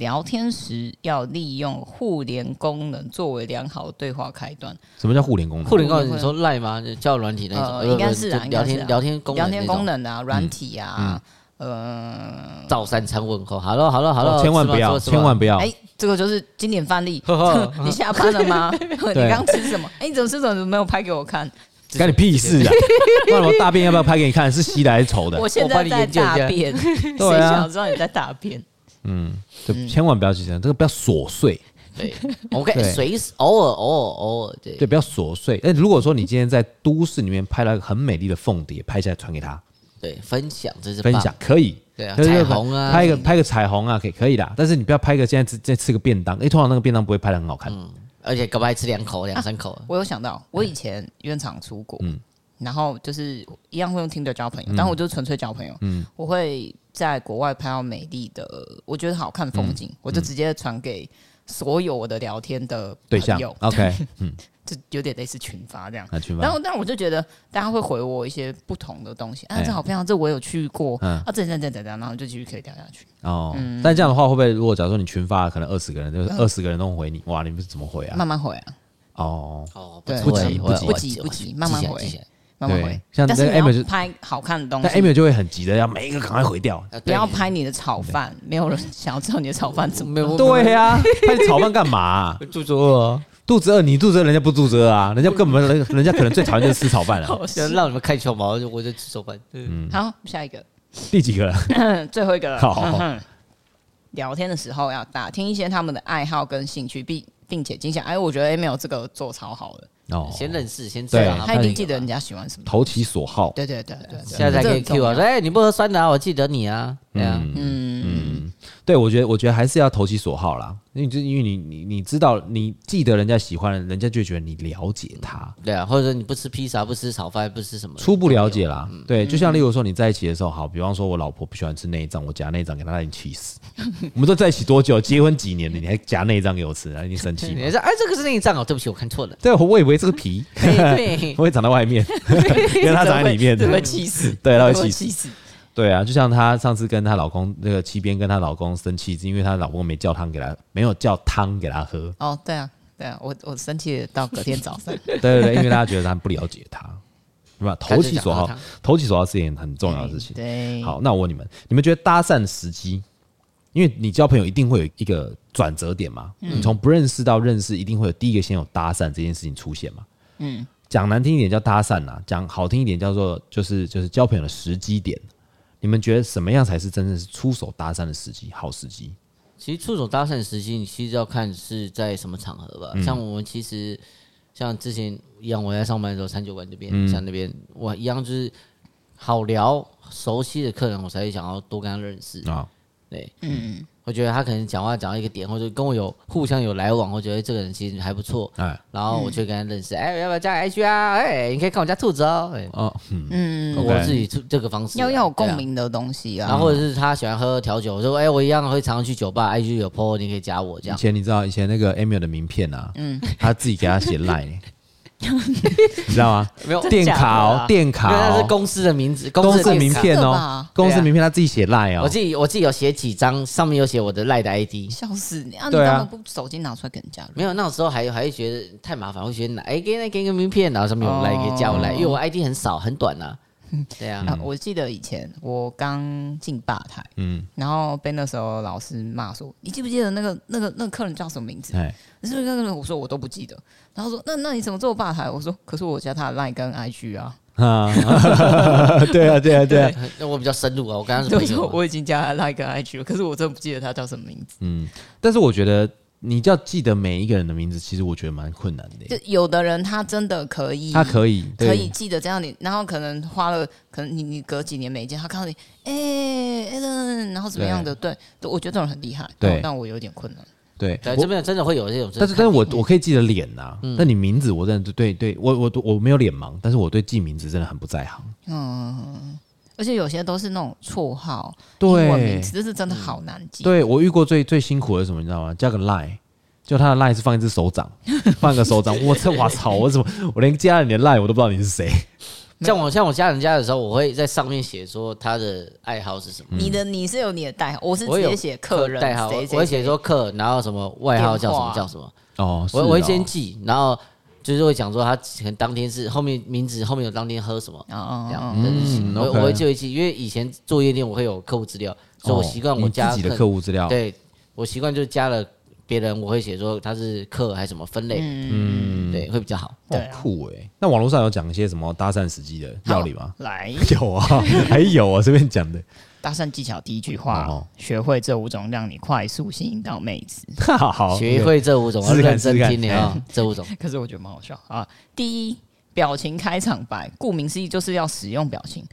[SPEAKER 3] 聊天时要利用互联功能作为良好的对话开端。
[SPEAKER 1] 什么叫互联功能？
[SPEAKER 2] 互联功能，你说赖吗？叫软体那种？
[SPEAKER 3] 应该是啊，
[SPEAKER 2] 聊天聊天功能，
[SPEAKER 3] 聊天功能啊，软体啊，呃，
[SPEAKER 2] 照三餐问候，好了好了好了，
[SPEAKER 1] 千万不要，千万不要。
[SPEAKER 3] 哎，这个就是经典范例。你下班了吗？你刚吃什么？哎，你怎么吃什么没有拍给我看？
[SPEAKER 1] 干你屁事啊！那我大便要不要拍给你看？是稀的还是稠的？
[SPEAKER 3] 我现在在大便，谁想知道你在大便？
[SPEAKER 1] 嗯，就千万不要去这样，这个不要琐碎。
[SPEAKER 2] 对，OK，随时偶尔偶尔偶尔，对，
[SPEAKER 1] 对，不要琐碎。哎，如果说你今天在都市里面拍了一个很美丽的凤蝶，拍下来传给他，
[SPEAKER 2] 对，分享这是
[SPEAKER 1] 分享可以，
[SPEAKER 2] 对啊，彩虹啊，
[SPEAKER 1] 拍一个拍个彩虹啊，可以可以的。但是你不要拍个现在在吃个便当，哎，通常那个便当不会拍的很好看，
[SPEAKER 2] 嗯，而且搞不好吃两口两三口。
[SPEAKER 3] 我有想到，我以前原厂出国，嗯，然后就是一样会用 Tinder 交朋友，但我就纯粹交朋友，嗯，我会。在国外拍到美丽的，我觉得好看风景，我就直接传给所有我的聊天的对象。
[SPEAKER 1] OK，嗯，
[SPEAKER 3] 就有点类似群发这样。然后，但我就觉得大家会回我一些不同的东西。啊，这好漂亮，这我有去过。啊，这这这这这，然后就继续可以聊下去。
[SPEAKER 1] 哦，但这样的话会不会，如果假如说你群发可能二十个人，就是二十个人都回你，哇，你们是怎么回啊？
[SPEAKER 3] 慢慢回啊。
[SPEAKER 1] 哦
[SPEAKER 2] 哦，
[SPEAKER 3] 对，
[SPEAKER 1] 不急不
[SPEAKER 3] 急不急不急，慢慢回。
[SPEAKER 1] 对，像那个
[SPEAKER 3] Emil 就拍好看的东西，
[SPEAKER 1] 但 Emil 就会很急的要每一个赶快回掉，
[SPEAKER 3] 不要拍你的炒饭，没有人想要知道你的炒饭怎么。
[SPEAKER 1] 对呀，拍炒饭干嘛？肚子饿，肚子饿，你肚子饿，人家不肚子饿啊，人家根本人 人家可能最讨厌就是吃炒饭了。
[SPEAKER 2] 让你们开球嘛，我就吃炒饭。嗯，
[SPEAKER 3] 好，下一个，
[SPEAKER 1] 第几个了？
[SPEAKER 3] 最后一个了。
[SPEAKER 1] 好，
[SPEAKER 3] 聊天的时候要打听一些他们的爱好跟兴趣，并并且惊喜。哎，我觉得 Emil 这个做超好的。
[SPEAKER 2] 哦，先认识，先知道
[SPEAKER 3] 他一定记得人家喜欢什么，
[SPEAKER 1] 投其所好。
[SPEAKER 3] 对对对对，
[SPEAKER 2] 现在才可以 Q 啊，说哎，你不喝酸的啊，我记得你啊，对啊，
[SPEAKER 1] 嗯嗯，对我觉得我觉得还是要投其所好啦，因为就因为你你你知道，你记得人家喜欢，人家就觉得你了解他，
[SPEAKER 2] 对啊，或者你不吃披萨，不吃炒饭，不吃什么，
[SPEAKER 1] 初步了解啦，对，就像例如说你在一起的时候，好，比方说我老婆不喜欢吃内脏，我夹内脏给她，她已经气死。我们都在一起多久？结婚几年了，你还夹内脏给我吃，她已经生气。
[SPEAKER 2] 你说哎，这个是内脏哦，对不起，我看错了。
[SPEAKER 1] 对，我以为这个皮。对，我会长在外面，因为它长在里面，
[SPEAKER 3] 会气死。
[SPEAKER 1] 对，他会气死。对啊，就像她上次跟她老公那个七边跟她老公生气，是因为她老公没叫汤给她，没有叫汤给她喝。
[SPEAKER 3] 哦，对啊，对啊，我我生气到隔天早上。
[SPEAKER 1] 对对对，因为大家觉得他不了解他，对吧？投其所好，投其所好是一件很重要的事情。
[SPEAKER 3] 对，
[SPEAKER 1] 好，那我问你们，你们觉得搭讪时机？因为你交朋友一定会有一个转折点嘛，你从不认识到认识，一定会有第一个先有搭讪这件事情出现嘛。嗯。讲难听一点叫搭讪呐，讲好听一点叫做就是就是交朋友的时机点。你们觉得什么样才是真正是出手搭讪的时机？好时机？
[SPEAKER 2] 其实出手搭讪的时机，你其实要看是在什么场合吧。嗯、像我们其实像之前一样，我在上班的时候，餐酒馆这边，嗯、像那边我一样就是好聊、熟悉的客人，我才会想要多跟他认识啊。对，嗯。我觉得他可能讲话讲到一个点，或者跟我有互相有来往，我觉得这个人其实还不错。哎，然后我就跟他认识，哎，要不要加 IG 啊？哎，你可以看我家兔子哦。哦，嗯，我自己这这个方式
[SPEAKER 3] 要要有共鸣的东西啊。
[SPEAKER 2] 然后或者是他喜欢喝调酒，我说哎，我一样会常常去酒吧，IG 有 po，你可以加我这样。
[SPEAKER 1] 以前你知道以前那个 Emil 的名片啊，嗯，他自己给他写 line。你知道吗？没有电卡哦，电卡，
[SPEAKER 2] 那是公司的名字，
[SPEAKER 1] 公司名片哦，公司名片他自己写赖哦。
[SPEAKER 2] 我自己我自己有写几张，上面有写我的赖的 ID。
[SPEAKER 3] 笑死你啊！你干嘛不手机拿出来给人家？
[SPEAKER 2] 没有，那时候还还会觉得太麻烦，会觉得哎，给那给个名片，然后上面有赖，给加我赖，因为我 ID 很少很短呐。对啊，
[SPEAKER 3] 我记得以前我刚进吧台，嗯，然后被那时候老师骂说：“你记不记得那个那个那个客人叫什么名字？”哎，是不是那个人？我说我都不记得。然后说：“那那你怎么做吧台？”我说：“可是我加他的 line 跟 IG 啊。”啊，
[SPEAKER 1] 对啊，对啊，对啊。
[SPEAKER 2] 那我比较深入啊，我刚刚说
[SPEAKER 3] 我已经加他 line 跟 IG 了，可是我真的不记得他叫什么名字。
[SPEAKER 1] 嗯，但是我觉得。你就要记得每一个人的名字，其实我觉得蛮困难的。
[SPEAKER 3] 就有的人他真的可以，
[SPEAKER 1] 他可以
[SPEAKER 3] 可以记得这样你，然后可能花了，可能你你隔几年没见，他看到你，哎、欸、Allen 然后怎么样的，对，对，我觉得这种很厉害，对，但我有点困难。
[SPEAKER 1] 对，
[SPEAKER 2] 对，这边真的会有这种，
[SPEAKER 1] 但是但是我我可以记得脸呐，嗯、但你名字我真的对对，我我我没有脸盲，但是我对记名字真的很不在行。
[SPEAKER 3] 嗯。而且有些都是那种绰号、英文名字，这是真的好难记。
[SPEAKER 1] 对，我遇过最最辛苦的是什么，你知道吗？加个 line。就他的 line 是放一只手掌，放一个手掌，我这我操，我怎么我连加了你的 line 我都不知道你是谁。
[SPEAKER 2] 像我像我加人家的时候，我会在上面写说他的爱好是什么。
[SPEAKER 3] 你的你是有你的代号，我是直接写客人
[SPEAKER 2] 代号，我会写说客，然后什么外号叫什么叫什么。哦，我我会先记，然后就是会讲说他可能当天是后面名字后面有当天喝什么啊这样嗯，我我会记一记，因为以前做夜店我会有客户资料，所以我习惯我加
[SPEAKER 1] 自己的客户资料。
[SPEAKER 2] 对，我习惯就加了。别人我会写说他是客还是什么分类，嗯，对，会比较好。
[SPEAKER 1] 好酷哎！那网络上有讲一些什么搭讪时机的道理吗？
[SPEAKER 3] 来，
[SPEAKER 1] 有啊，还有啊，这边讲的
[SPEAKER 3] 搭讪技巧第一句话，学会这五种让你快速吸引到妹子。
[SPEAKER 1] 好，
[SPEAKER 2] 学会这五种，我认真听你啊，这五种。
[SPEAKER 3] 可是我觉得蛮好笑啊。第一，表情开场白，顾名思义就是要使用表情。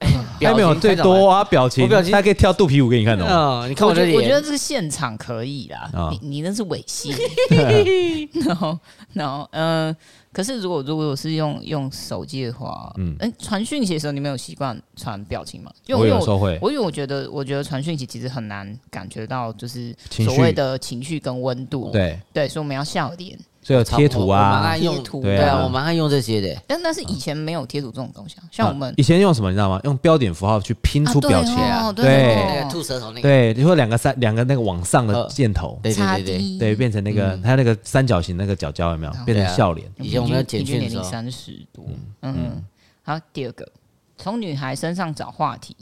[SPEAKER 1] 还没有最多啊，表情，表情，他可以跳肚皮舞给你看的。嗯。
[SPEAKER 3] 你看我这里，我觉得这个现场可以啦。你你那是猥亵。然后然后嗯，可是如果如果是用用手机的话，嗯，哎，传讯息的时候你没有习惯传表情吗？
[SPEAKER 1] 我有时候会。
[SPEAKER 3] 我因为我觉得我觉得传讯息其实很难感觉到就是所谓的情绪跟温度。对对，所以我们要笑脸。
[SPEAKER 1] 所以有贴图啊，
[SPEAKER 2] 贴图对啊，我蛮爱用这些的。
[SPEAKER 3] 但那是以前没有贴图这种东西啊，像我们
[SPEAKER 1] 以前用什么你知道吗？用标点符号去拼出表情啊，
[SPEAKER 2] 对，吐舌头那个，
[SPEAKER 1] 对，你说两个三两个那个往上的箭头，
[SPEAKER 2] 对对对
[SPEAKER 1] 对，变成那个它那个三角形那个角角有没有变成笑脸？
[SPEAKER 2] 以前我们要简讯年龄，
[SPEAKER 3] 三十多，嗯，好，第二个，从女孩身上找话题。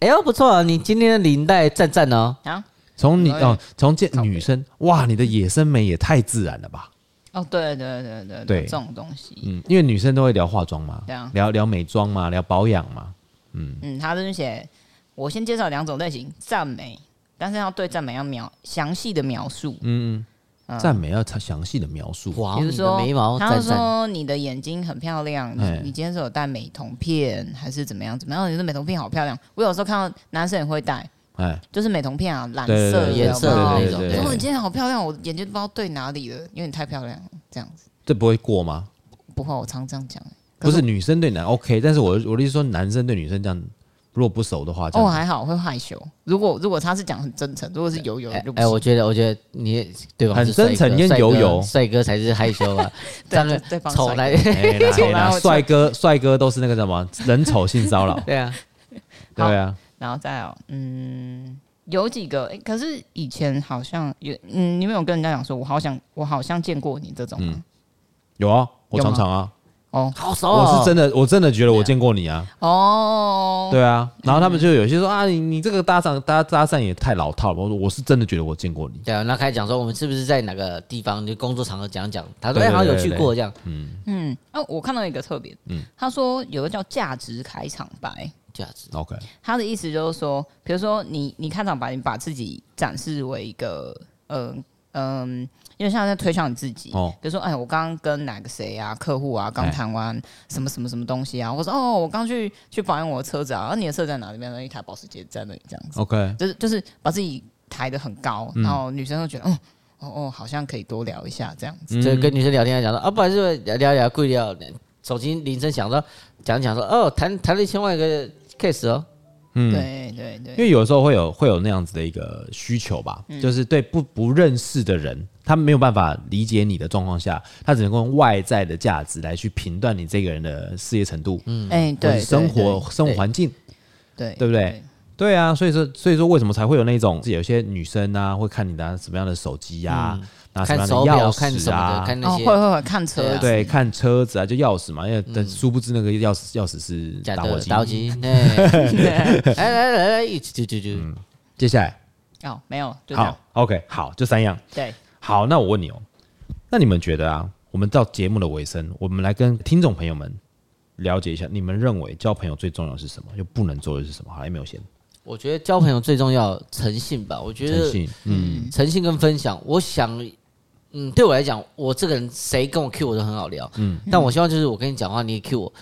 [SPEAKER 2] 哎呦，不错啊，你今天的领带赞赞哦。啊，
[SPEAKER 1] 从你哦，从见女生，哇，你的野生美也太自然了吧。
[SPEAKER 3] 哦，对对对对对，这种东西，
[SPEAKER 1] 嗯，因为女生都会聊化妆嘛，聊聊美妆嘛，聊保养嘛，嗯。
[SPEAKER 3] 嗯，他这边写，我先介绍两种类型，赞美，但是要对赞美要描详细的描述，
[SPEAKER 1] 嗯嗯，赞美要详细的描述，
[SPEAKER 2] 哇，比如说眉毛，
[SPEAKER 3] 他说你的眼睛很漂亮，你今天是有戴美瞳片还是怎么样？怎么样？你的美瞳片好漂亮，我有时候看到男生也会戴。哎，就是美瞳片啊，蓝色颜色的那种。如果你今天好漂亮，我眼睛不知道对哪里了，因为你太漂亮了，这样子。
[SPEAKER 1] 这不会过吗？
[SPEAKER 3] 不会，我常这样讲。
[SPEAKER 1] 不是女生对男 OK，但是我我的意思说男生对女生这样，如果不熟的话，
[SPEAKER 3] 哦还好会害羞。如果如果他是讲很真诚，如果是油油，
[SPEAKER 2] 哎，我觉得我觉得你对吧？
[SPEAKER 1] 很真诚，因为油油，
[SPEAKER 2] 帅哥才是害羞吧？
[SPEAKER 3] 对对，丑
[SPEAKER 2] 来
[SPEAKER 1] 丑来，帅哥帅哥都是那个什么人丑性骚扰。
[SPEAKER 2] 对啊，
[SPEAKER 1] 对啊。
[SPEAKER 3] 然后再有，嗯，有几个，欸，可是以前好像有，嗯，你没有跟人家讲说，我好想，我好像见过你这种吗？嗯，
[SPEAKER 1] 有啊，我常常啊，
[SPEAKER 3] 哦，好熟，
[SPEAKER 1] 我是真的，我真的觉得我见过你啊，
[SPEAKER 3] 哦，
[SPEAKER 1] 对啊，然后他们就有些说啊，你你这个搭讪搭搭讪也太老套了，我说我是真的觉得我见过你，
[SPEAKER 2] 对啊，那开始讲说我们是不是在哪个地方就工作场合讲讲，他说哎好像有去过这样，
[SPEAKER 3] 嗯。嗯，哦，我看到一个特别，嗯，他说有个叫价值开场白。价值。
[SPEAKER 1] OK，
[SPEAKER 3] 他的意思就是说，比如说你你开场把，你把自己展示为一个，嗯、呃、嗯，因为现在在推销你自己，哦，比如说，哎，我刚刚跟哪个谁啊，客户啊，刚谈完什么什么什么东西啊，我说哦，我刚去去保养我的车子啊，而、啊、你的车在哪里？边一台保时捷在那里，这样子
[SPEAKER 1] ，OK，
[SPEAKER 3] 就是就是把自己抬得很高，然后女生都觉得，嗯，哦哦，好像可以多聊一下这样子，
[SPEAKER 2] 就跟女生聊天来讲说，啊，不然就聊聊聊，贵聊，手机铃声响说，讲讲说，哦，谈谈了一千万个 case 哦。
[SPEAKER 3] 嗯，对对对，
[SPEAKER 1] 因为有的时候会有会有那样子的一个需求吧，嗯、就是对不不认识的人，他没有办法理解你的状况下，他只能用外在的价值来去评断你这个人的事业程度，嗯，哎，对，生活生活环境，
[SPEAKER 3] 对
[SPEAKER 1] 对不对？对啊，所以说所以说为什么才会有那种有些女生啊会看你的什么样的手机呀、啊？嗯
[SPEAKER 2] 看手表，看什么的，看那些，
[SPEAKER 3] 会会会看车，
[SPEAKER 1] 对，看车子啊，就钥匙嘛，因为但殊不知那个钥匙钥匙是打火机，
[SPEAKER 2] 打火机。来来来来，一起就就就，
[SPEAKER 1] 接下来。
[SPEAKER 3] 哦，没有，
[SPEAKER 1] 好，OK，好，就三样，
[SPEAKER 3] 对，
[SPEAKER 1] 好，那我问你哦，那你们觉得啊，我们到节目的尾声，我们来跟听众朋友们了解一下，你们认为交朋友最重要是什么，又不能做的是什么？好，有没有先。
[SPEAKER 2] 我觉得交朋友最重要诚信吧，我觉得诚信，嗯，诚信跟分享，我想。嗯，对我来讲，我这个人谁跟我 Q 我都很好聊。嗯，但我希望就是我跟你讲话，你也 Q 我，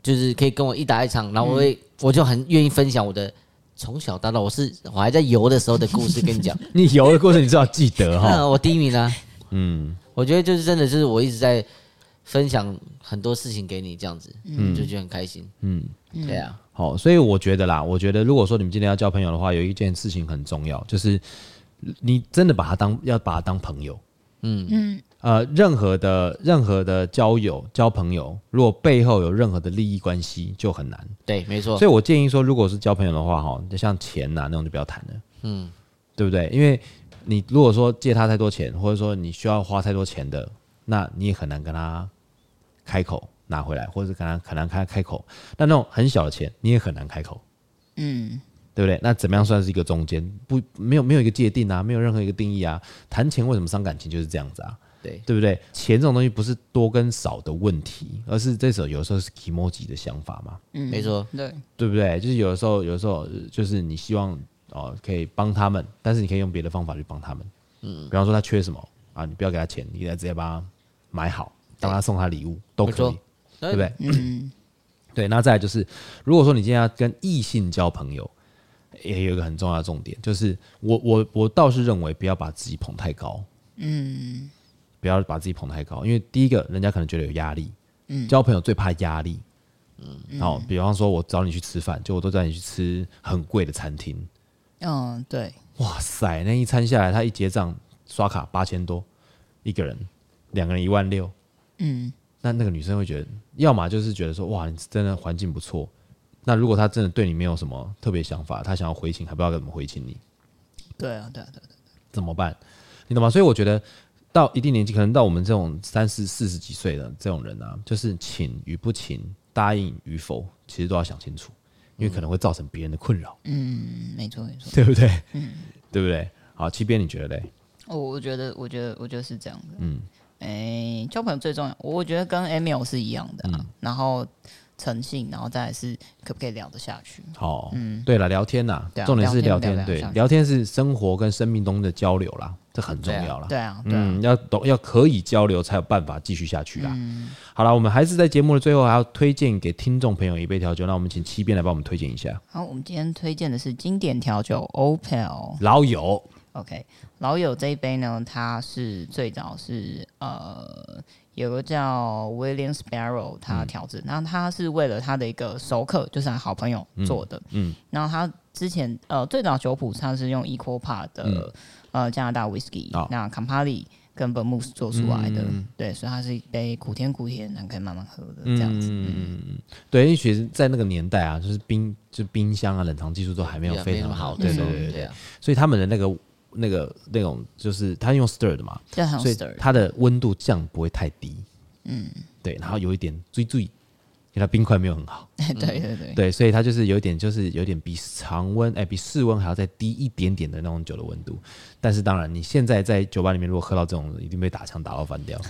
[SPEAKER 2] 就是可以跟我一打一场，然后我会、嗯、我就很愿意分享我的从小到大，我是我还在游的时候的故事跟你讲。
[SPEAKER 1] 你游的故事你最好记得哈。
[SPEAKER 2] 我第一名啊。嗯，我觉得就是真的，就是我一直在分享很多事情给你，这样子，嗯，就觉得很开心。嗯，对啊。
[SPEAKER 1] 好，所以我觉得啦，我觉得如果说你们今天要交朋友的话，有一件事情很重要，就是你真的把他当要把他当朋友。嗯嗯，呃，任何的任何的交友交朋友，如果背后有任何的利益关系，就很难。
[SPEAKER 2] 对，没错。
[SPEAKER 1] 所以我建议说，如果是交朋友的话，哈，就像钱呐那种就不要谈了。嗯，对不对？因为你如果说借他太多钱，或者说你需要花太多钱的，那你也很难跟他开口拿回来，或者是跟他很难开开口。但那种很小的钱，你也很难开口。嗯。对不对？那怎么样算是一个中间？不，没有没有一个界定啊，没有任何一个定义啊。谈钱为什么伤感情？就是这样子啊。
[SPEAKER 2] 对，
[SPEAKER 1] 对不对？钱这种东西不是多跟少的问题，而是这时候有时候是 kimoji 的想法嘛。
[SPEAKER 2] 嗯，没错，
[SPEAKER 3] 对，
[SPEAKER 1] 对不对？就是有的时候，有的时候就是你希望哦可以帮他们，但是你可以用别的方法去帮他们。嗯，比方说他缺什么啊，你不要给他钱，你给他直接帮他买好，当他送他礼物都可以，对不对？嗯，对。那再来就是，如果说你今天要跟异性交朋友。也有一个很重要的重点，就是我我我倒是认为不要把自己捧太高，嗯，不要把自己捧太高，因为第一个人家可能觉得有压力，嗯，交朋友最怕压力，嗯，好，比方说我找你去吃饭，就我都带你去吃很贵的餐厅，
[SPEAKER 3] 嗯，对，
[SPEAKER 1] 哇塞，那一餐下来他一结账刷卡八千多一个人，两个人一万六，嗯，那那个女生会觉得，要么就是觉得说哇，你真的环境不错。那如果他真的对你没有什么特别想法，他想要回请，还不知道怎么回请你。
[SPEAKER 3] 对啊，对啊，对啊，对啊，
[SPEAKER 1] 怎么办？你懂吗？所以我觉得到一定年纪，可能到我们这种三四四十几岁的这种人啊，就是请与不请，答应与否，其实都要想清楚，因为可能会造成别人的困扰。
[SPEAKER 3] 嗯，没错，没错，
[SPEAKER 1] 对不对？嗯，对不对？好，七边你觉得嘞？
[SPEAKER 3] 我，我觉得，我觉得，我觉得是这样的。嗯，哎、欸，交朋友最重要，我觉得跟 Emil 是一样的、然后。诚信，然后再来是可不可以聊得下去？
[SPEAKER 1] 好、哦，嗯，对了，聊天呐、啊，重点是聊天，聊天对，聊天是生活跟生命中的交流啦，这很重要啦。
[SPEAKER 3] 对啊，
[SPEAKER 1] 对啊，嗯，要懂，要可以交流，才有办法继续下去啦。嗯、好了，我们还是在节目的最后还要推荐给听众朋友一杯调酒，那我们请七边来帮我们推荐一下。
[SPEAKER 3] 好，我们今天推荐的是经典调酒 Opel
[SPEAKER 1] 老友。
[SPEAKER 3] OK，老友这一杯呢，它是最早是呃。有个叫 William Sparrow，他调制，然后他是为了他的一个熟客，就是他好朋友做的。嗯，然后他之前呃最早酒谱他是用 Equal Part 的呃加拿大 Whisky，那 Campari 跟 Vermouth 做出来的，对，所以它是一杯苦甜苦甜，然后可以慢慢喝的这样子。嗯，
[SPEAKER 1] 对，因为其实在那个年代啊，就是冰就冰箱啊冷藏技术都还没有非常好，对对对对，所以他们的那个。那个那种就是他用 stir 的嘛，所以它的温度降不会太低，嗯，对，然后有一点最最，因为它冰块没有很好，
[SPEAKER 3] 对对对，
[SPEAKER 1] 对，所以它就是有一点就是有点比常温哎比室温还要再低一点点的那种酒的温度，但是当然你现在在酒吧里面如果喝到这种，一定被打枪打到翻掉，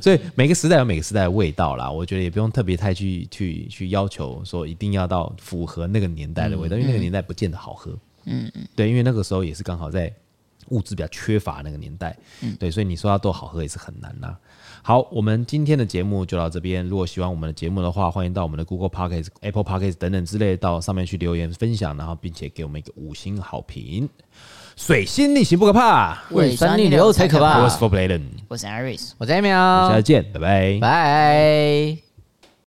[SPEAKER 1] 所以每个时代有每个时代的味道啦，我觉得也不用特别太去去去要求说一定要到符合那个年代的味道，因为那个年代不见得好喝。嗯嗯嗯，对，因为那个时候也是刚好在物质比较缺乏那个年代，嗯，对，所以你说要多好喝也是很难呐。好，我们今天的节目就到这边。如果喜欢我们的节目的话，欢迎到我们的 Google Podcast、Apple Podcast 等等之类到上面去留言分享，然后并且给我们一个五星好评。水星逆行不可怕，
[SPEAKER 2] 胃酸逆流才可怕。
[SPEAKER 1] 我是 For Bladen，
[SPEAKER 3] 我是 Iris，
[SPEAKER 2] 我是 Emil，
[SPEAKER 1] 下次见，拜拜，
[SPEAKER 2] 拜。